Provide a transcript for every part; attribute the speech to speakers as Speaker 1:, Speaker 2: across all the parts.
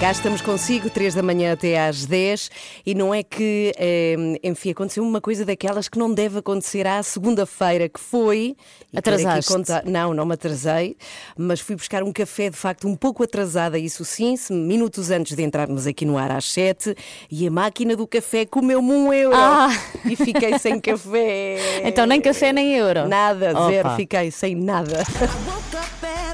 Speaker 1: Cá estamos consigo, 3 da manhã até às 10, e não é que, eh, enfim, aconteceu uma coisa daquelas que não deve acontecer à segunda-feira, que foi. e quero aqui
Speaker 2: Atrasaste?
Speaker 1: contar- Não, não me atrasei, mas fui buscar um café de facto um pouco atrasada, isso sim, se- minutos antes de entrarmos aqui no ar às 7, e a máquina do café comeu-me um euro.
Speaker 2: Ah!
Speaker 1: E fiquei sem café.
Speaker 2: Então nem café nem euro.
Speaker 1: Nada, zero,
Speaker 2: Opa.
Speaker 1: fiquei sem nada.
Speaker 3: Woke up out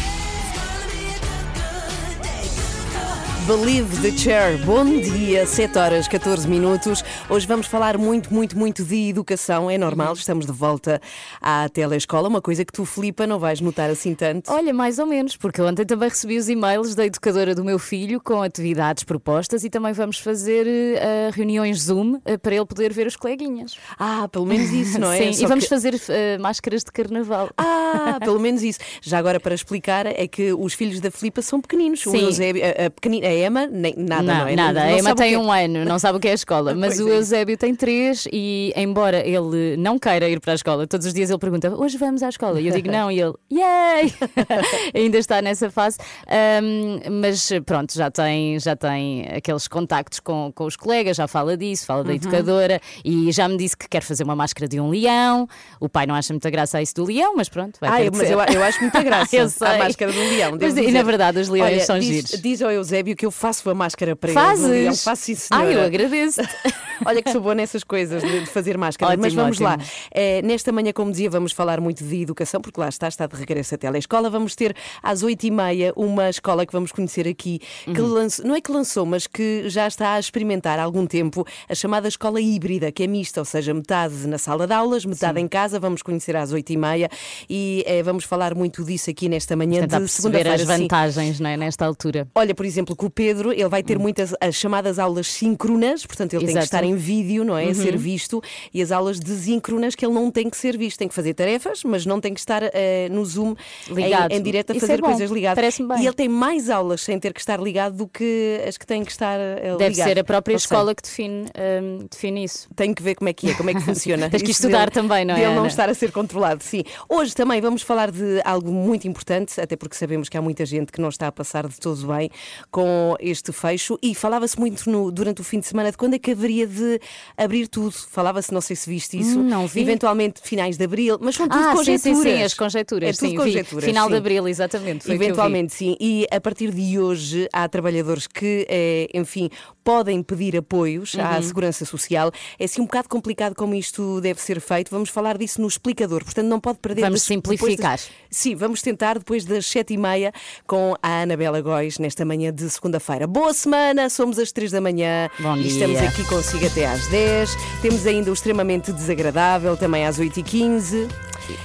Speaker 1: Believe the Chair. Bom dia, 7 horas 14 minutos. Hoje vamos falar muito, muito, muito de educação. É normal, estamos de volta à telescola, uma coisa que tu, Filipa, não vais notar assim tanto.
Speaker 2: Olha, mais ou menos, porque ontem também recebi os e-mails da educadora do meu filho com atividades propostas e também vamos fazer eh, reuniões Zoom eh, para ele poder ver os coleguinhas.
Speaker 1: Ah, pelo menos isso, não é?
Speaker 2: Sim,
Speaker 1: Só
Speaker 2: e vamos
Speaker 1: que-
Speaker 2: fazer eh, máscaras de carnaval.
Speaker 1: Ah, pelo menos isso. Já agora para explicar, é que os filhos da Filipa são pequeninos. O
Speaker 2: Sim.
Speaker 1: Eusébio, a, a pequenina, a Emma, nem, nada, não,
Speaker 2: não,
Speaker 1: é?
Speaker 2: nada.
Speaker 1: Não
Speaker 2: a Emma tem
Speaker 1: é.
Speaker 2: um ano, não sabe o que é a escola. Mas
Speaker 1: Pois
Speaker 2: o
Speaker 1: é.
Speaker 2: Eusébio tem três e, embora ele não queira ir para a escola, todos os dias ele pergunta: hoje vamos à escola? E eu digo não, e ele, yay! Ainda está nessa fase. Ahm, mas pronto, já tem, já tem aqueles contactos com, com os colegas, já fala disso, fala
Speaker 1: Uhum.
Speaker 2: da educadora e já me disse que quer fazer uma máscara de um leão. O pai não acha muita graça a isso do leão, mas pronto, vai de
Speaker 1: mas eu, eu acho muita graça a máscara do leão.
Speaker 2: Mas, e na verdade, os leões
Speaker 1: Olha,
Speaker 2: são
Speaker 1: diz,
Speaker 2: giros.
Speaker 1: Diz ao Eusébio que eu faço a máscara para ele.
Speaker 2: Fazes?
Speaker 1: do leão. Faço senhora.
Speaker 2: Ah, eu agradeço.
Speaker 1: Olha que sou boa nessas coisas de, de fazer máscara.
Speaker 2: Ótimo,
Speaker 1: Mas vamos lá.
Speaker 2: ótimo.
Speaker 1: Eh, nesta manhã, como dizia, vamos falar muito de educação, porque lá está, está de regresso a telescola. Vamos ter às oito e meia uma escola que vamos conhecer aqui, que
Speaker 2: Uhum.
Speaker 1: lançou, não é que lançou, mas que já está a experimentar há algum tempo a chamada escola híbrida, que é mista, ou seja, metade na sala de aulas, metade em casa. Vamos conhecer às oito e meia e eh, vamos falar muito disso aqui nesta manhã
Speaker 2: Tentar
Speaker 1: de segunda-feira.
Speaker 2: as
Speaker 1: sim.
Speaker 2: vantagens não é, nesta altura.
Speaker 1: Olha, por exemplo, que o Pedro ele vai ter muitas as chamadas aulas síncronas, portanto ele tem que
Speaker 2: Exato.
Speaker 1: estar em vídeo, não é? A ser visto, e as aulas desíncronas que ele não tem que ser visto, tem que fazer tarefas, mas não tem que estar eh, no Zoom
Speaker 2: Ligado.
Speaker 1: em, em direto a
Speaker 2: Isso
Speaker 1: fazer
Speaker 2: é
Speaker 1: coisas ligadas. E ele tem mais aulas sem ter que estar ligado do que as que têm que estar eh,
Speaker 2: Deve
Speaker 1: ligado.
Speaker 2: ser a própria escola que define, hum, define isso.
Speaker 1: Tenho que ver como é que é, como é que funciona.
Speaker 2: Tens que estudar
Speaker 1: dele-
Speaker 2: também, não é,
Speaker 1: Dele não estar a ser controlado, sim. Hoje também vamos falar de algo muito importante, até porque sabemos que há muita gente que não está a passar de todo bem com este fecho e falava-se muito no- durante o fim de semana de quando é que haveria de abrir tudo. Falava-se, não sei se viste isso,
Speaker 2: Hum, não vi.
Speaker 1: eventualmente finais de abril, mas são tudo
Speaker 2: ah, sim,
Speaker 1: conjecturas.
Speaker 2: sim, sim, as conjecturas.
Speaker 1: É tudo
Speaker 2: sim,
Speaker 1: conjecturas,
Speaker 2: Final
Speaker 1: sim.
Speaker 2: de abril, exatamente.
Speaker 1: Eventualmente, sim. E a partir de hoje há trabalhadores que, eh, enfim, podem pedir apoios
Speaker 2: Uhum.
Speaker 1: à Segurança Social. É assim um bocado complicado como isto deve ser feito. Vamos falar disso no explicador. Portanto, não pode perder.
Speaker 2: Vamos simplificar.
Speaker 1: das- Sim, vamos tentar depois das sete e meia com a Anabela Góis nesta manhã de segunda-feira. Boa semana, somos às três da manhã.
Speaker 2: Bom
Speaker 1: e
Speaker 2: dia.
Speaker 1: estamos aqui consigo até às 10. Temos ainda o extremamente desagradável também às 8 e 15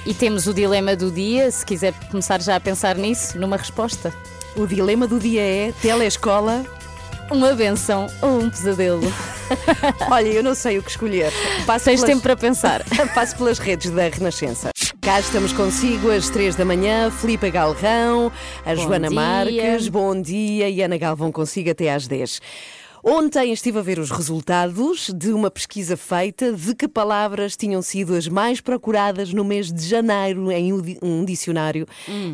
Speaker 2: E temos o dilema do dia, se quiser começar já a pensar nisso, numa resposta.
Speaker 1: O dilema do dia é telescola.
Speaker 2: Uma benção ou um pesadelo.
Speaker 1: Olha, eu não sei o que escolher. Passo
Speaker 2: Tens
Speaker 1: pelas-
Speaker 2: tempo para pensar.
Speaker 1: Passo pelas redes da Renascença. Cá estamos consigo às três da manhã, Filipe Galrão, a
Speaker 2: Bom
Speaker 1: Joana
Speaker 2: dia.
Speaker 1: Marques, bom dia e Ana Galvão consigo até às 10. Ontem estive a ver os resultados de uma pesquisa feita de que palavras tinham sido as mais procuradas no mês de janeiro em um di- dicionário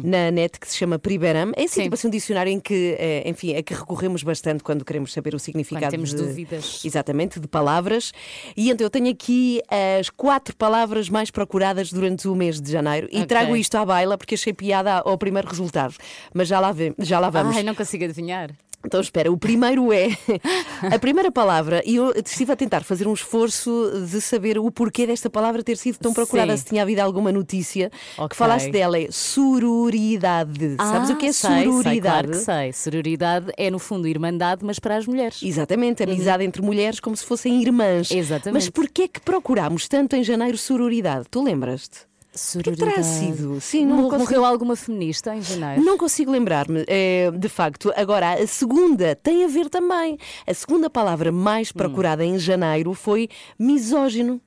Speaker 1: na net que se chama Priberam. É assim,
Speaker 2: Hum. Sim.
Speaker 1: tipo assim, um dicionário em que, eh, enfim, a que recorremos bastante quando queremos saber o significado
Speaker 2: temos
Speaker 1: de,
Speaker 2: dúvidas.
Speaker 1: Exatamente, de palavras. E então eu tenho aqui as quatro palavras mais procuradas durante o mês de janeiro e
Speaker 2: Ok.
Speaker 1: trago isto à baila porque achei piada ao primeiro resultado. Mas já lá, vem, já lá vamos.
Speaker 2: Ai, não consigo adivinhar.
Speaker 1: Então espera, o primeiro é a primeira palavra, e eu estive a tentar fazer um esforço de saber o porquê desta palavra ter sido tão procurada,
Speaker 2: Sim.
Speaker 1: se tinha havido alguma notícia que
Speaker 2: Ok.
Speaker 1: falasse dela, é sororidade. Sabes o que é
Speaker 2: Ah, sei, sei,
Speaker 1: sororidade?
Speaker 2: claro que sei. Sororidade é, no fundo, irmandade, mas para as mulheres.
Speaker 1: Exatamente, amizade entre mulheres como se fossem irmãs.
Speaker 2: Exatamente.
Speaker 1: Mas porquê é que procurámos tanto em janeiro sororidade? Tu lembras-te? É que terá sido? Sim, não
Speaker 2: Mor-
Speaker 1: consigo-
Speaker 2: Morreu alguma feminista em janeiro?
Speaker 1: Não consigo lembrar-me, eh, de facto. Agora, a segunda tem a ver também. A segunda palavra mais
Speaker 2: Hum.
Speaker 1: procurada em janeiro foi misógino.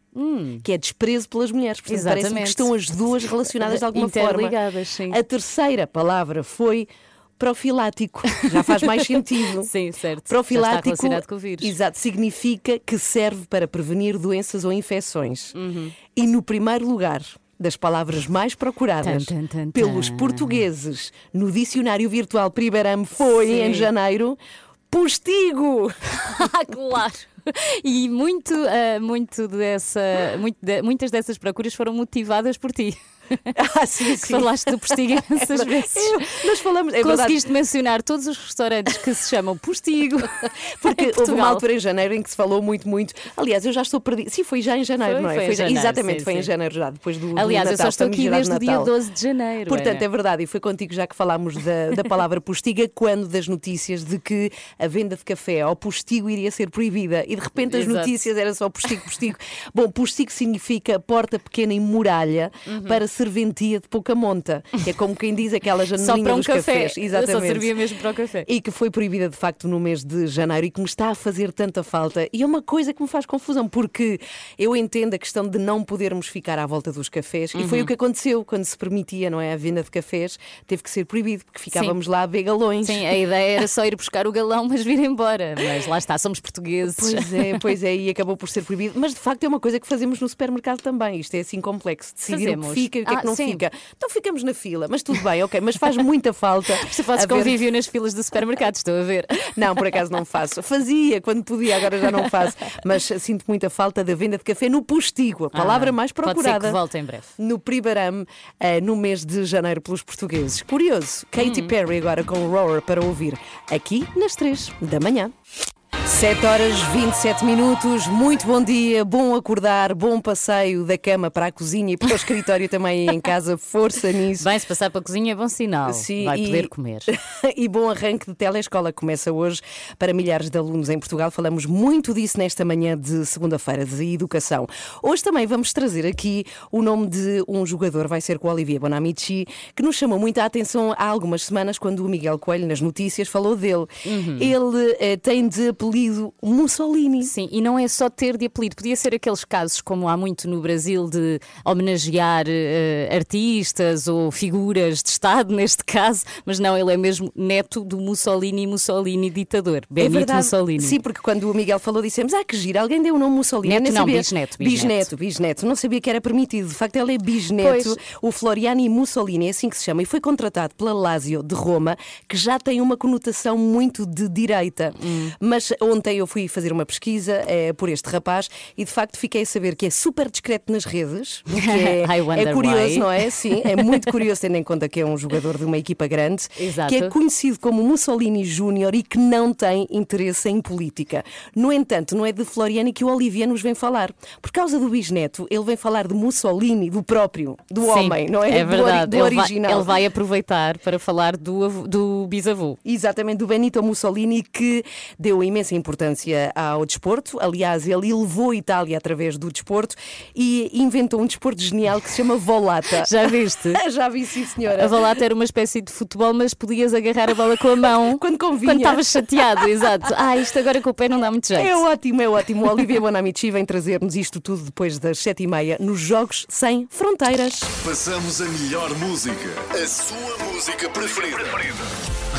Speaker 1: que é desprezo pelas mulheres. Portanto, parece-me que estão as duas relacionadas de alguma forma.
Speaker 2: Sim.
Speaker 1: A terceira palavra foi profilático. Já faz mais sentido.
Speaker 2: Sim, certo.
Speaker 1: Profilático,
Speaker 2: com o vírus.
Speaker 1: exato, significa que serve para prevenir doenças ou infecções.
Speaker 2: Uhum.
Speaker 1: E no primeiro lugar das palavras mais procuradas
Speaker 2: Tan, tan, tan,
Speaker 1: pelos portugueses no dicionário virtual Primeirame foi
Speaker 2: Sim.
Speaker 1: em janeiro postigo.
Speaker 2: Claro. E muito, ah, muito dessa, muito de- muitas dessas procuras foram motivadas por ti.
Speaker 1: Ah, sim,
Speaker 2: Que falaste do postigo imensas vezes.
Speaker 1: Eu- nós falamos, é verdade,
Speaker 2: Conseguiste mencionar todos os restaurantes que se chamam postigo.
Speaker 1: porque houve uma altura em janeiro em que se falou muito, muito. Aliás, eu já estou perdida. Sim, foi já em janeiro,
Speaker 2: Foi,
Speaker 1: não é?
Speaker 2: foi
Speaker 1: já-
Speaker 2: janeiro,
Speaker 1: exatamente,
Speaker 2: sim,
Speaker 1: foi em
Speaker 2: sim.
Speaker 1: janeiro já, depois do. do
Speaker 2: Aliás, eu
Speaker 1: Natal,
Speaker 2: só estou aqui desde o dia
Speaker 1: Natal.
Speaker 2: 12 de janeiro.
Speaker 1: Portanto,
Speaker 2: Ana.
Speaker 1: é verdade, e foi contigo já que falámos da, da palavra postiga, quando das notícias de que a venda de café ao postigo iria ser proibida e de repente as
Speaker 2: Exato.
Speaker 1: notícias era só postigo, postigo. Bom, postigo significa porta pequena em muralha
Speaker 2: Uhum.
Speaker 1: para serventia de pouca monta, que é como quem diz aquela
Speaker 2: Só
Speaker 1: janelinha
Speaker 2: para um
Speaker 1: dos
Speaker 2: café.
Speaker 1: cafés. Exatamente.
Speaker 2: Só servia mesmo para o café.
Speaker 1: E que foi proibida de facto no mês de janeiro e que me está a fazer tanta falta. E é uma coisa que me faz confusão, porque eu entendo a questão de não podermos ficar à volta dos cafés, e
Speaker 2: Uhum.
Speaker 1: foi o que aconteceu quando se permitia, não é? A venda de cafés teve que ser proibido, porque ficávamos lá a ver galões.
Speaker 2: Sim, a ideia era só ir buscar o galão, mas vir embora. Mas lá está, somos portugueses.
Speaker 1: Pois é, pois é, e acabou por ser proibido. Mas de facto é uma coisa que fazemos no supermercado também. Isto é assim complexo. Decidir o
Speaker 2: Fazemos.
Speaker 1: que fica que é
Speaker 2: Ah,
Speaker 1: que não
Speaker 2: sim.
Speaker 1: fica. Então ficamos na fila, mas tudo bem, ok. Mas faz muita falta.
Speaker 2: Tu fazes
Speaker 1: haver-
Speaker 2: convívio nas filas do supermercado, estou a ver.
Speaker 1: Não, por acaso não faço. Fazia quando podia, agora já não faço. Mas sinto muita falta da venda de café no postigo, a palavra
Speaker 2: Ah,
Speaker 1: mais
Speaker 2: Pode
Speaker 1: procurada.
Speaker 2: que volte em breve.
Speaker 1: No Pribaram, eh, no mês de janeiro, pelos portugueses. Curioso, Katy
Speaker 2: Hum.
Speaker 1: Perry agora com o Roar para ouvir aqui nas 3 da manhã. 7 horas 27 minutos, muito bom dia, bom acordar, bom passeio da cama para a cozinha e para o escritório também em casa, força nisso.
Speaker 2: Bem, se passar para a cozinha é bom sinal.
Speaker 1: Sim,
Speaker 2: Vai
Speaker 1: e-
Speaker 2: poder comer.
Speaker 1: e bom arranque de telescola que começa hoje para milhares de alunos em Portugal. Falamos muito disso nesta manhã de segunda-feira de educação. Hoje também vamos trazer aqui o nome de um jogador, vai ser com o Olivier Bonamici, que nos chamou muita atenção há algumas semanas quando o Miguel Coelho nas notícias falou dele.
Speaker 2: Uhum.
Speaker 1: Ele eh, tem de apelido Mussolini.
Speaker 2: Sim, e não é só ter de apelido, podia ser aqueles casos como há muito no Brasil de homenagear eh, artistas ou figuras de Estado, neste caso, mas não, ele é mesmo neto do Mussolini, Mussolini ditador, Benito Mussolini.
Speaker 1: Sim, porque quando o Miguel falou, dissemos: Ah, que gira, alguém deu o nome Mussolini.
Speaker 2: Neto não,
Speaker 1: sabia.
Speaker 2: bisneto, bisneto.
Speaker 1: bisneto. bisneto. Não sabia que era permitido. De facto, ele é bisneto.
Speaker 2: Pois.
Speaker 1: O Floriani Mussolini, é assim que se chama, e foi contratado pela Lazio de Roma, que já tem uma conotação muito de direita.
Speaker 2: Hum.
Speaker 1: Mas ontem eu fui fazer uma pesquisa eh, por este rapaz e de facto fiquei a saber que é super discreto nas redes. é, é curioso,
Speaker 2: why.
Speaker 1: não é? Sim, é muito curioso, tendo em conta que é um jogador de uma equipa grande,
Speaker 2: Exato.
Speaker 1: que é conhecido como Mussolini Júnior e que não tem interesse em política. No entanto, não é de Floriani que o Olivier nos vem falar. Por causa do bisneto, ele vem falar de Mussolini, do próprio, do
Speaker 2: Sim,
Speaker 1: homem, não é?
Speaker 2: É
Speaker 1: Do
Speaker 2: verdade,
Speaker 1: do,
Speaker 2: ele, vai, ele vai aproveitar para falar do, do bisavô.
Speaker 1: Exatamente, do Benito Mussolini, que deu imensa importância ao desporto. Aliás, ele elevou a Itália através do desporto e inventou um desporto genial que se chama volata.
Speaker 2: Já viste?
Speaker 1: Já vi, sim, senhora.
Speaker 2: A volata era uma espécie de futebol, mas podias agarrar a bola com a mão
Speaker 1: Quando convinha.
Speaker 2: quando estavas chateado, exato. Ah, isto agora com o pé não dá muito jeito.
Speaker 1: É ótimo, é ótimo. O Olivia Bonamici vem trazer-nos isto tudo depois das sete e meia nos Jogos Sem Fronteiras.
Speaker 4: Passamos a melhor música. A sua música preferida.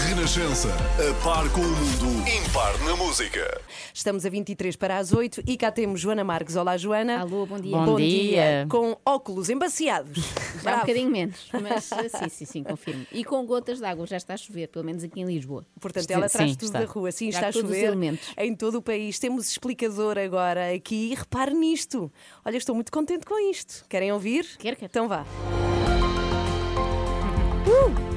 Speaker 4: Renascença. A par com o mundo. Impar na música.
Speaker 1: Estamos a 23 para as 8 e cá temos Joana Marques. Olá, Joana.
Speaker 5: Alô, bom dia.
Speaker 2: Bom dia.
Speaker 1: Com óculos embaciados.
Speaker 5: Já um
Speaker 1: Bravo.
Speaker 5: bocadinho menos, mas sim, sim, sim, confirmo. E com gotas de água, já está a chover, pelo menos aqui em Lisboa.
Speaker 1: Portanto, ela
Speaker 2: Sim,
Speaker 1: traz tudo
Speaker 2: está.
Speaker 1: da rua. Sim,
Speaker 5: Já
Speaker 1: está a
Speaker 5: todos os
Speaker 1: chover
Speaker 5: elementos.
Speaker 1: em todo o país. Temos explicador agora aqui e repare nisto. Olha, estou muito contente com isto. Querem ouvir?
Speaker 5: Quero, quero.
Speaker 1: Então vá. É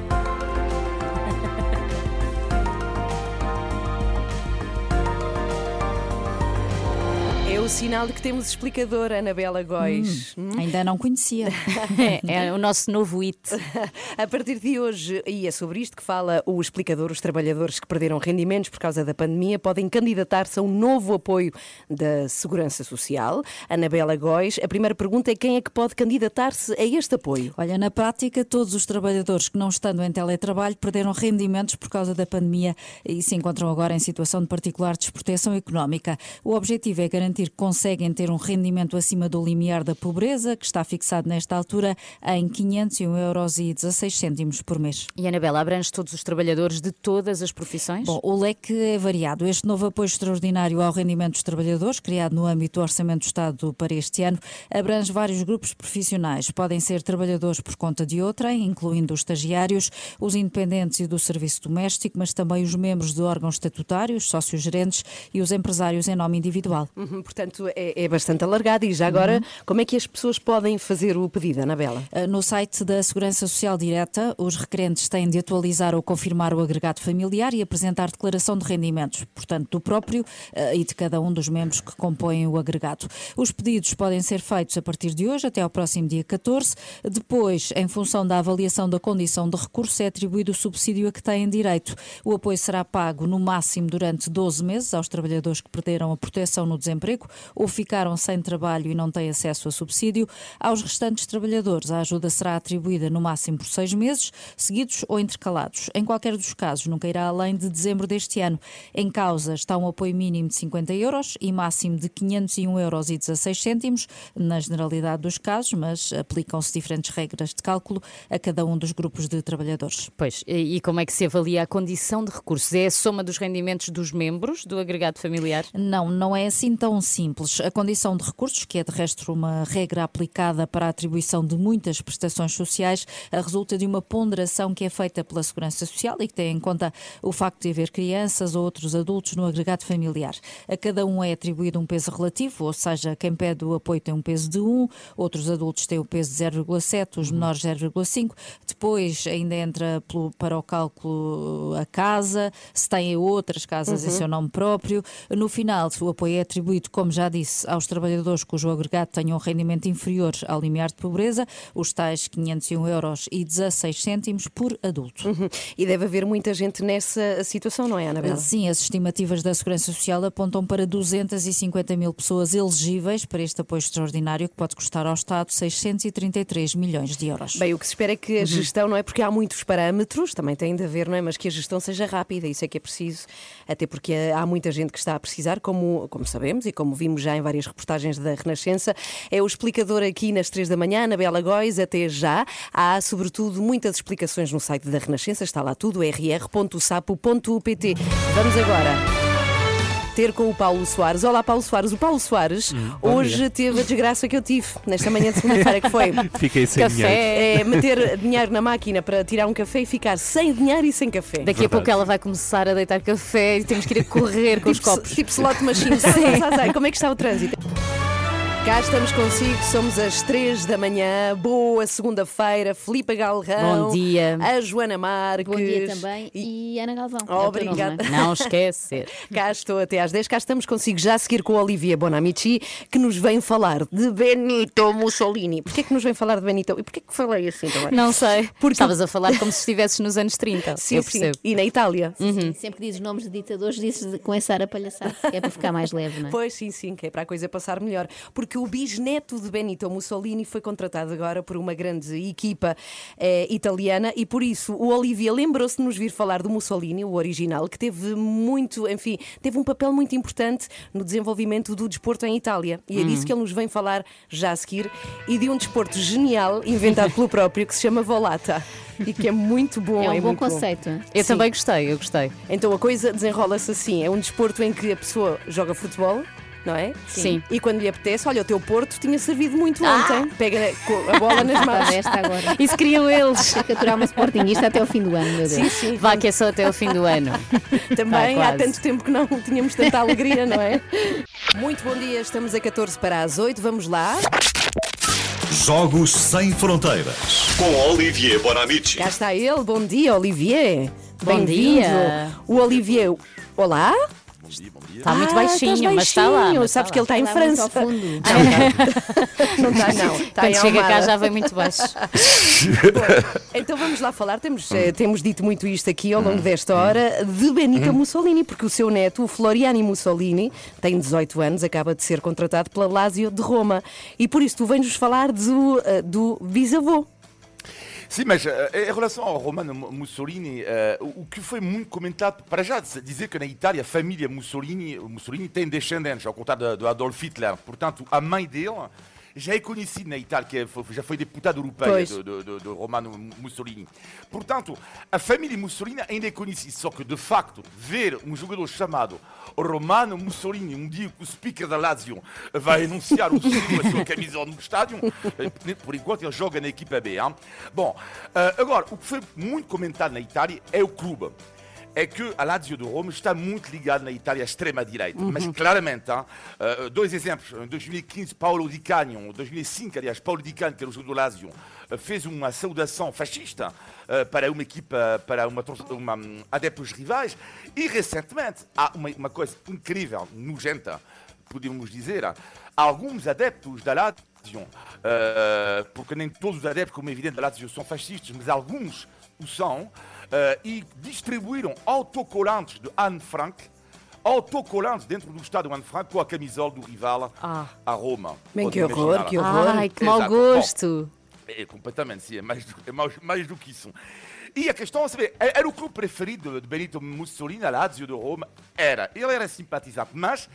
Speaker 1: o sinal de que temos explicador, Anabela Góis. Hum?
Speaker 6: Ainda não conhecia.
Speaker 2: É, é o nosso novo hit.
Speaker 1: A partir de hoje, e é sobre isto que fala o explicador, os trabalhadores que perderam rendimentos por causa da pandemia podem candidatar-se a um novo apoio da Segurança Social. Anabela Góis, a primeira pergunta é quem é que pode candidatar-se a este apoio?
Speaker 6: Olha, na prática, todos os trabalhadores que não estando em teletrabalho perderam rendimentos por causa da pandemia e se encontram agora em situação de particular desproteção económica. O objetivo é garantir conseguem ter um rendimento acima do limiar da pobreza, que está fixado nesta altura em 501 euros e 16 cêntimos por mês.
Speaker 2: E Anabela, abrange todos os trabalhadores de todas as profissões?
Speaker 6: Bom, o leque é variado. Este novo apoio extraordinário ao rendimento dos trabalhadores, criado no âmbito do Orçamento do Estado para este ano, abrange vários grupos profissionais. Podem ser trabalhadores por conta de outrem, incluindo os estagiários, os independentes e do serviço doméstico, mas também os membros de órgãos estatutários, sócios-gerentes e os empresários em nome individual.
Speaker 1: Uhum, portanto, é, é bastante alargado. E já agora, como é que as pessoas podem fazer o pedido, Anabela?
Speaker 6: Uh, No site da Segurança Social Direta, os requerentes têm de atualizar ou confirmar o agregado familiar e apresentar declaração de rendimentos, portanto, do próprio uh, e de cada um dos membros que compõem o agregado. Os pedidos podem ser feitos a partir de hoje até ao próximo dia 14. Depois, em função da avaliação da condição de recurso, é atribuído o subsídio a que têm direito. O apoio será pago no máximo durante 12 meses aos trabalhadores que perderam a proteção no desemprego ou ficaram sem trabalho e não têm acesso a subsídio. Aos restantes trabalhadores, a ajuda será atribuída no máximo por seis meses, seguidos ou intercalados. Em qualquer dos casos, nunca irá além de dezembro deste ano. Em causa está um apoio mínimo de 50 euros e máximo de 501 euros e 16 cêntimos, na generalidade dos casos, mas aplicam-se diferentes regras de cálculo a cada um dos grupos de trabalhadores.
Speaker 2: Pois, e e como é que se avalia a condição de recursos? É a soma dos rendimentos dos membros do agregado familiar?
Speaker 6: Não, não é assim tão simples. A condição de recursos, que é de resto uma regra aplicada para a atribuição de muitas prestações sociais, resulta de uma ponderação que é feita pela Segurança Social e que tem em conta o facto de haver crianças ou outros adultos no agregado familiar. A cada um é atribuído um peso relativo, ou seja, quem pede o apoio tem um peso de 1, outros adultos têm o peso de 0,7, os menores 0,5. Depois ainda entra para o cálculo a casa, se têm outras casas em seu nome próprio. No final, o apoio é atribuído, como já disse, aos trabalhadores cujo agregado tenha um rendimento inferior ao limiar de pobreza, os tais 501 euros e 16 cêntimos por adulto.
Speaker 1: Uhum. E deve haver muita gente nessa situação, não é, Anabela?
Speaker 6: Sim, as estimativas da Segurança Social apontam para 250 mil pessoas elegíveis para este apoio extraordinário que pode custar ao Estado 633 milhões de euros.
Speaker 1: Bem, o que se espera é que a gestão, não é? Porque há muitos parâmetros, também tem de haver, não é? Mas que a gestão seja rápida, isso é que é preciso, até porque há muita gente que está a precisar, como, como sabemos e como vimos já em várias reportagens da Renascença. É o explicador aqui nas três da manhã, Anabela Góis, até já. Há, sobretudo, muitas explicações no site da Renascença, está lá tudo, rr.sapo.pt. Vamos agora ter com o Paulo Soares. Olá, Paulo Soares. O Paulo Soares
Speaker 7: bom
Speaker 1: hoje
Speaker 7: dia.
Speaker 1: teve a desgraça que eu tive nesta manhã de segunda-feira, que foi
Speaker 7: Fiquei sem dinheiro.
Speaker 2: Café.
Speaker 1: é meter dinheiro na máquina para tirar um café e ficar sem dinheiro e sem café.
Speaker 2: Daqui a
Speaker 7: Verdade.
Speaker 2: pouco ela vai começar a deitar café e temos que ir a correr com os
Speaker 1: tipo,
Speaker 2: copos.
Speaker 1: tipo slot machine. Como é que está o trânsito? Cá estamos consigo, somos às 3 da manhã. Boa segunda-feira. Filipe Galrão.
Speaker 2: Bom dia.
Speaker 1: A Joana Marques.
Speaker 5: Bom dia também.
Speaker 1: E
Speaker 5: E Ana Galvão. é o teu
Speaker 1: Obrigada.
Speaker 5: nome, não é?
Speaker 2: Não esquecer.
Speaker 1: cá estou até às 10. Cá estamos consigo já a seguir com a Olivia Bonamici, que nos vem falar de Benito Mussolini. Porquê que nos vem falar de Benito? E porquê que falei assim também?
Speaker 2: Não sei.
Speaker 1: Porque-
Speaker 2: Estavas a falar como se estivesses nos anos 30.
Speaker 1: Sim,
Speaker 2: eu
Speaker 1: sim.
Speaker 2: percebo.
Speaker 1: E na Itália.
Speaker 5: Sim, Sempre que dizes nomes de ditadores, dizes de- com essa ara palhaçada. que É para ficar mais leve, não é?
Speaker 1: Pois sim, sim, que é para a coisa passar melhor. Porque o bisneto de Benito Mussolini foi contratado agora por uma grande equipa eh, italiana e por isso o Olivia lembrou-se de nos vir falar do Mussolini, o original, que teve muito, enfim, teve um papel muito importante no desenvolvimento do desporto em Itália. E é disso que ele nos vem falar já a seguir e de um desporto genial inventado pelo próprio que se chama Volata. E que é muito bom.
Speaker 5: É um bom
Speaker 1: muito
Speaker 5: conceito.
Speaker 2: Eu
Speaker 1: Sim.
Speaker 2: também gostei, eu gostei.
Speaker 1: Então a coisa desenrola-se assim: é um desporto em que a pessoa joga futebol. Não é?
Speaker 2: Sim.
Speaker 1: E quando lhe apetece, olha, o teu Porto tinha servido muito ontem. Pega a bola nas mãos.
Speaker 5: esta agora.
Speaker 2: Isso queriam eles.
Speaker 5: Tem que aturar uma Sportingista até ao fim do ano, meu Deus.
Speaker 1: Sim, sim.
Speaker 2: Vá que é só até o fim do ano.
Speaker 1: Também há tanto tempo que não tínhamos tanta alegria, não é? Muito bom dia, estamos a 14 para as 8, vamos lá.
Speaker 4: Jogos Sem Fronteiras. Com Olivier Bonamici.
Speaker 1: Cá está ele, bom dia, Olivier.
Speaker 2: Bom dia.
Speaker 1: O Olivier, olá?
Speaker 2: Está muito
Speaker 1: Ah,
Speaker 2: baixinho,
Speaker 1: estás
Speaker 2: mas está lá.
Speaker 1: baixinho.
Speaker 2: mas
Speaker 1: Sabes
Speaker 2: está
Speaker 1: que ele está em
Speaker 5: Lá muito ao
Speaker 1: França.
Speaker 5: fundo.
Speaker 1: Não está, não. Está em
Speaker 2: Quando chega cá já vem muito baixo.
Speaker 1: Então vamos lá falar, temos, eh, temos dito muito isto aqui ao longo desta hora, de Benito Mussolini, porque o seu neto, o Floriani Mussolini, tem 18 anos, acaba de ser contratado pela Lazio de Roma. E por isso tu vens-nos falar do, eh, do bisavô.
Speaker 7: Sim, mas eh, em relação ao Romano Mussolini, eh, o que foi muito comentado, para já dizer que na Itália a família Mussolini, Mussolini tem descendentes, ao contrário de, de Adolf Hitler. Portanto, a mãe dele já é conhecida na Itália, que é- já foi deputada europeia
Speaker 1: Pois.
Speaker 7: de, de, de, de Romano Mussolini. Portanto, a família Mussolini ainda é conhecida, só que de facto, ver um jogador chamado Romano Mussolini, um dia que o speaker da Lazio vai anunciar o símbolo da sua camisola no estádio, eh, por enquanto ele joga na equipa B. hein? Bom, eh, agora, o que foi muito comentado na Itália é o clube. É que a Lazio de Roma está muito ligada na Itália extrema-direita. Mas claramente, hein, eh, dois exemplos. Em 2015, Paulo Di Canio, em 2005, aliás, Paulo Di Canio, que era o jogador do Lazio, eh, fez uma saudação fascista eh, para uma equipa, para uma, uma, hum, adeptos rivais. E recentemente, há uma, uma coisa incrível, nojenta, podemos dizer, alguns adeptos da Lazio, porque nem todos os adeptos, como é evidente, da Lazio são fascistas, mas alguns eh, e distribuíram autocolantes de Anne Frank, autocolantes dentro do estádio Anne Frank com a camisola do rival
Speaker 1: Ah.
Speaker 7: a Roma.
Speaker 1: Bem, que horror,
Speaker 7: imaginar.
Speaker 1: que horror.
Speaker 2: Ai, que mau gosto.
Speaker 7: É completamente, sim, é mais, do- é mais, mais do que isso. E a questão é saber, é- era o clube preferido de Benito Mussolini, a Lazio de Roma? Era. Ele era simpatizante, mas,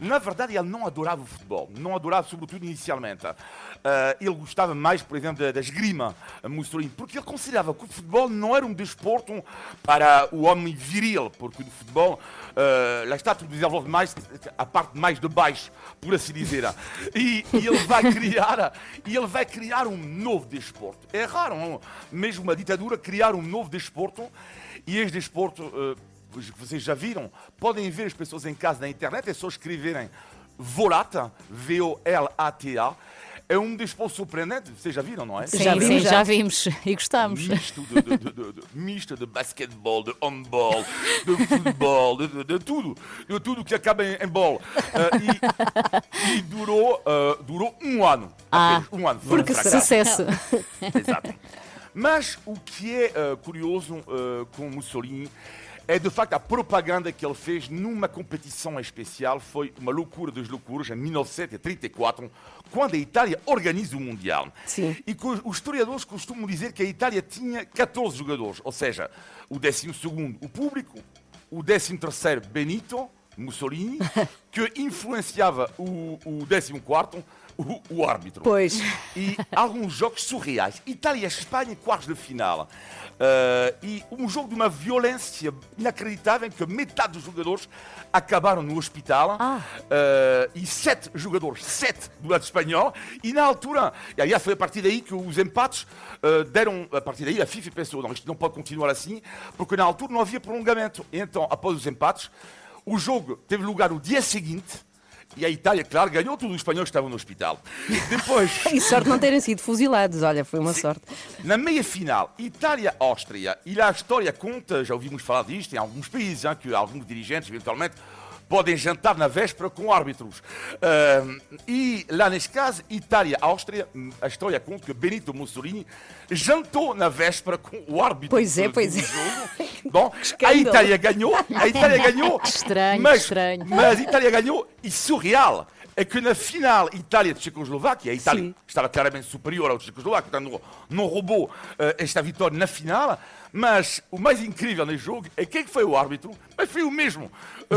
Speaker 7: na verdade, ele não adorava o futebol. Não adorava, sobretudo, inicialmente. Ah, ele gostava mais, por exemplo, da, esgrima, Mussolini, porque ele considerava que o futebol não era um desporto para o homem viril, porque no futebol, ah, lá está, tudo desenvolve mais a parte mais de baixo, por assim dizer. E, e ele vai criar, e ele vai criar um novo desporto. É raro, mesmo uma ditadura, criar um novo desporto. E este desporto, eh, vocês já viram, podem ver as pessoas em casa na internet, é só escreverem Volata, V-O-L-A-T-A. É um desporto surpreendente, vocês já viram, não é?
Speaker 2: Sim,
Speaker 1: Já
Speaker 2: sim,
Speaker 1: vimos,
Speaker 2: já.
Speaker 1: já.
Speaker 2: vimos e gostámos.
Speaker 7: misto de, de, de, de, de- misto de basquetebol, de handball, de futebol, de, de- de tudo, de tudo que acaba em, em bola. Eh, e, e durou, eh, durou um ano.
Speaker 2: Ah,
Speaker 7: um ano. Foi
Speaker 1: porque.
Speaker 2: Sucesso.
Speaker 7: Exato. Mas o que é eh, curioso com Mussolini é de facto a propaganda que ele fez numa competição especial. Foi uma loucura das loucuras em 1934, quando a Itália organiza o Mundial.
Speaker 1: Sim.
Speaker 7: E os historiadores costumam dizer que a Itália tinha 14 jogadores, ou seja, o 12 o público, o 13 Benito Mussolini, que influenciava o, o 14 o, o árbitro
Speaker 1: Pois.
Speaker 7: e alguns jogos surreais. Itália-Espanha, quartos de final. Eh, e um jogo de uma violência inacreditável em que metade dos jogadores acabaram no hospital. Eh, e sete jogadores, sete do lado espanhol. E na altura, e aliás foi a partir daí que os empates eh, deram, a partir daí a FIFA pensou, não, isto não pode continuar assim, porque na altura não havia prolongamento. E então, após os empates, o jogo teve lugar no dia seguinte. E a Itália, claro, ganhou todos os espanhóis que estavam no hospital. Depois,
Speaker 1: E sorte não terem sido fuzilados. Olha, foi uma sorte.
Speaker 7: na meia final, Itália-Áustria, e lá a história conta, já ouvimos falar disto em alguns países, hein, que alguns dirigentes, eventualmente, podem jantar na véspera com árbitros. Ahm, e lá neste caso, Itália-Áustria, a história conta que Benito Mussolini jantou na véspera com o árbitro
Speaker 1: Pois é, pois
Speaker 7: do
Speaker 1: é.
Speaker 7: jogo. Bom, a. Itália ganhou, a Itália ganhou.
Speaker 2: estranho,
Speaker 7: mas,
Speaker 2: estranho.
Speaker 7: Mas a Itália ganhou, e surreal é que na final Itália-Tchecoslováquia, a Itália
Speaker 1: Sim.
Speaker 7: estava claramente superior ao Tchecoslováquia, portanto não, roubou eh, esta vitória na final, mas o mais incrível nesse jogo é quem que foi o árbitro, mas foi o mesmo eh,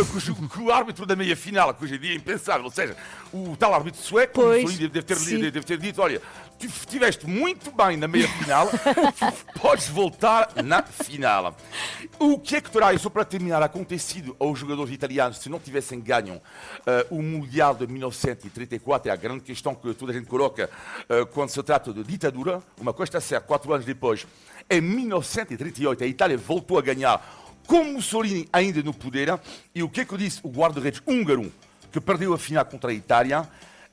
Speaker 7: que, o, árbitro da meia final, que hoje em dia é impensável, ou seja, o tal árbitro sueco,
Speaker 1: Pois,
Speaker 7: deve ter, deve ter dito, olha, tu estiveste muito bem na meia final, podes voltar na final. O que é que terá, e só para terminar, acontecido aos jogadores italianos se não tivessem ganho eh, o Mundial de 1934? É a grande questão que toda a gente coloca eh, quando se trata de ditadura. Uma coisa está certa, quatro anos depois, em 1938, a Itália voltou a ganhar com Mussolini ainda no poder. E o que é que disse o guarda-redes húngaro, que perdeu a final contra a Itália?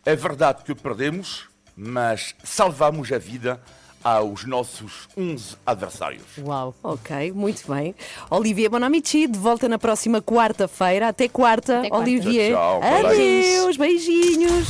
Speaker 7: É verdade que perdemos, mas salvamos a vida aos nossos 11 adversários.
Speaker 2: Uau.
Speaker 1: Ok, muito bem. Olivia Bonamici, de volta na próxima quarta-feira. Até quarta,
Speaker 5: Até quarta.
Speaker 1: Olivier.
Speaker 7: Tchau, tchau.
Speaker 1: Adeus, beijinhos.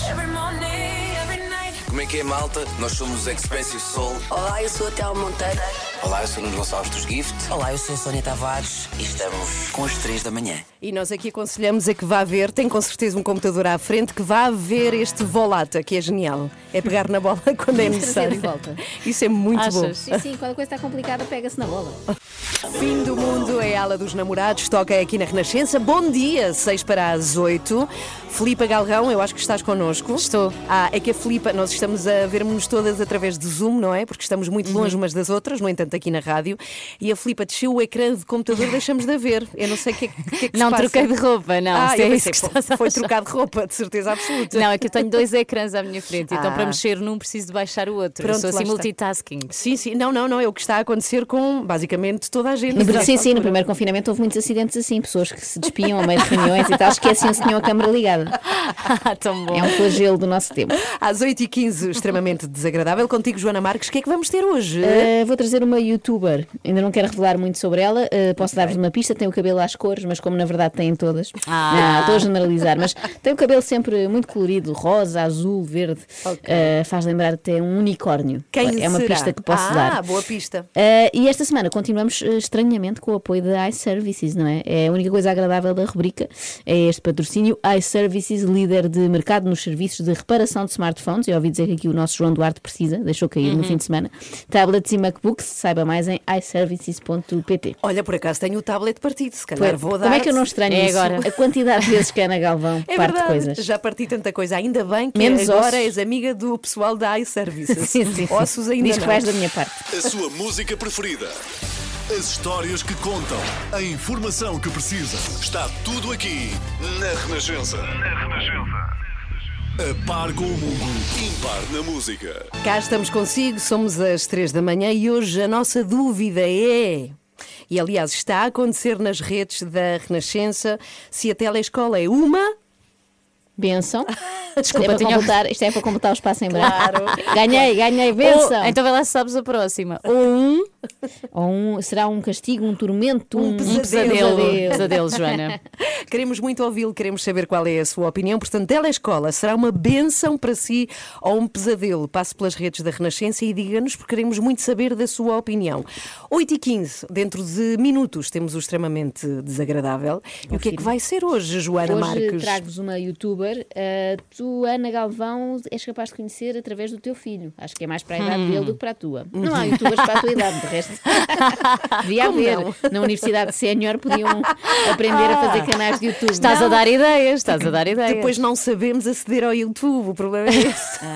Speaker 8: Como é que é, malta? Nós somos os Expensive Soul.
Speaker 3: Olá, eu sou a Théo Monteiro.
Speaker 8: Olá, eu sou o Nuno Gonçalves dos Gift.
Speaker 3: Olá, eu sou a Sónia Tavares.
Speaker 8: E estamos com as 3 da manhã.
Speaker 1: E nós aqui aconselhamos a que vá ver, tem com certeza um computador à frente, que vá ver este volata, que é genial. É pegar na bola quando é necessário.
Speaker 5: de volta.
Speaker 1: Isso é muito
Speaker 2: Achas?
Speaker 1: bom.
Speaker 5: Sim, sim, quando a coisa está complicada, pega-se na bola.
Speaker 1: Fim do mundo é a ala dos namorados, toca aqui na Renascença. Bom dia, 6 para as 8. Filipa Galrão, eu acho que estás connosco.
Speaker 2: Estou.
Speaker 1: Ah, é que a Filipa, nós estamos a ver-nos todas através de Zoom, não é? Porque estamos muito longe
Speaker 2: Uhum.
Speaker 1: umas das outras, no entanto, aqui na rádio. E a Filipa desceu o ecrã de computador, deixamos de a ver. Eu não sei o que é, que- é que se
Speaker 2: Não
Speaker 1: passa.
Speaker 2: troquei de roupa, não.
Speaker 1: Ah,
Speaker 2: se é
Speaker 1: eu
Speaker 2: isso que
Speaker 1: pô,
Speaker 2: estás a
Speaker 1: foi
Speaker 2: achar.
Speaker 1: trocar de roupa, de certeza absoluta.
Speaker 2: Não, é que eu tenho dois ecrãs à minha frente, então
Speaker 1: Ah.
Speaker 2: para mexer num preciso de baixar o outro.
Speaker 1: Pronto,
Speaker 2: eu sou
Speaker 1: lá
Speaker 2: assim
Speaker 1: está.
Speaker 2: multitasking.
Speaker 1: Sim, sim, não, não, não, é o que está a acontecer com basicamente toda a gente.
Speaker 5: No, sim, sim, no primeiro confinamento houve muitos acidentes assim, pessoas que se despiam ao meio de reuniões e tal, esqueciam se tinham a câmara ligada.
Speaker 2: Tão bom.
Speaker 5: É um flagelo do nosso tempo.
Speaker 1: Às 8h15, extremamente desagradável. Contigo, Joana Marques, o que é que vamos ter hoje?
Speaker 5: Uh, vou trazer uma youtuber, ainda não quero revelar muito sobre ela, uh, posso dar-vos uma pista, tem o cabelo às cores, mas como na verdade têm todas,
Speaker 2: Ah.
Speaker 5: não, estou a generalizar, mas tem o cabelo sempre muito colorido, rosa, azul, verde, Uh, faz lembrar até um unicórnio.
Speaker 1: Quem
Speaker 5: é uma
Speaker 1: será?
Speaker 5: pista que posso
Speaker 1: ah,
Speaker 5: dar.
Speaker 1: boa pista.
Speaker 5: E esta semana continuamos estranhamente com o apoio da iServices, não é? É a única coisa agradável da rubrica, é este patrocínio. iServices, líder de mercado nos serviços de reparação de smartphones. Eu ouvi dizer que aqui o nosso João Duarte precisa, deixou cair
Speaker 1: Uhum.
Speaker 5: no fim de semana. Tablets e MacBooks, saiba mais em iServices.pt.
Speaker 1: Olha, por acaso tenho o tablet partido, se calhar vou dar.
Speaker 5: Como é que eu não estranho
Speaker 2: É
Speaker 5: isso?
Speaker 2: agora.
Speaker 5: A quantidade de vezes que a Ana Galvão
Speaker 1: É
Speaker 5: parte
Speaker 1: verdade,
Speaker 5: coisas.
Speaker 1: já parti tanta coisa. Ainda bem que
Speaker 5: Menos
Speaker 1: agora
Speaker 5: ossos.
Speaker 1: és amiga do pessoal da iServices.
Speaker 5: Sim, sim, sim.
Speaker 1: Ossos ainda
Speaker 5: Diz que vais da minha parte.
Speaker 4: A sua música preferida. As histórias que contam. A informação que precisa. Está tudo aqui na Renascença. Na Renascença. A par com o mundo. Impar na música.
Speaker 1: Cá estamos consigo, somos às três da manhã e hoje a nossa dúvida é. E aliás, está a acontecer nas redes da Renascença se a telescola é uma.
Speaker 5: Benção.
Speaker 2: Desculpa,
Speaker 5: é para
Speaker 2: tinha-
Speaker 5: completar, isto é para completar o espaço em branco.
Speaker 1: Claro.
Speaker 5: Ganhei, ganhei,
Speaker 2: Ou,
Speaker 5: benção.
Speaker 2: então vai lá se sabes a próxima. Ou um,
Speaker 5: Ou um, será um castigo, um tormento, um,
Speaker 1: Um
Speaker 2: um
Speaker 1: pesadelo.
Speaker 2: pesadelo. Pesadelo, Joana.
Speaker 1: Queremos muito ouvi-lo, queremos saber qual é a sua opinião. Portanto, telescola será uma benção para si ou um pesadelo? Passe pelas redes da Renascença e diga-nos, porque queremos muito saber da sua opinião. 8 e 15 dentro de minutos, temos o extremamente desagradável. E o que é que vai ser hoje, Joana
Speaker 5: Hoje
Speaker 1: Marques?
Speaker 5: trago-vos uma youtuber. uh, tu, Ana Galvão, és capaz de conhecer através do teu filho. Acho que é mais para a idade dele do que para a tua. Não há youtubers para a tua idade, de resto. Devia
Speaker 1: Como
Speaker 5: haver.
Speaker 1: não?
Speaker 5: Na Universidade Sénior podiam aprender a fazer canais de YouTube.
Speaker 2: Estás a dar ideias, estás a dar ideias.
Speaker 1: Depois não sabemos aceder ao YouTube, o problema é esse.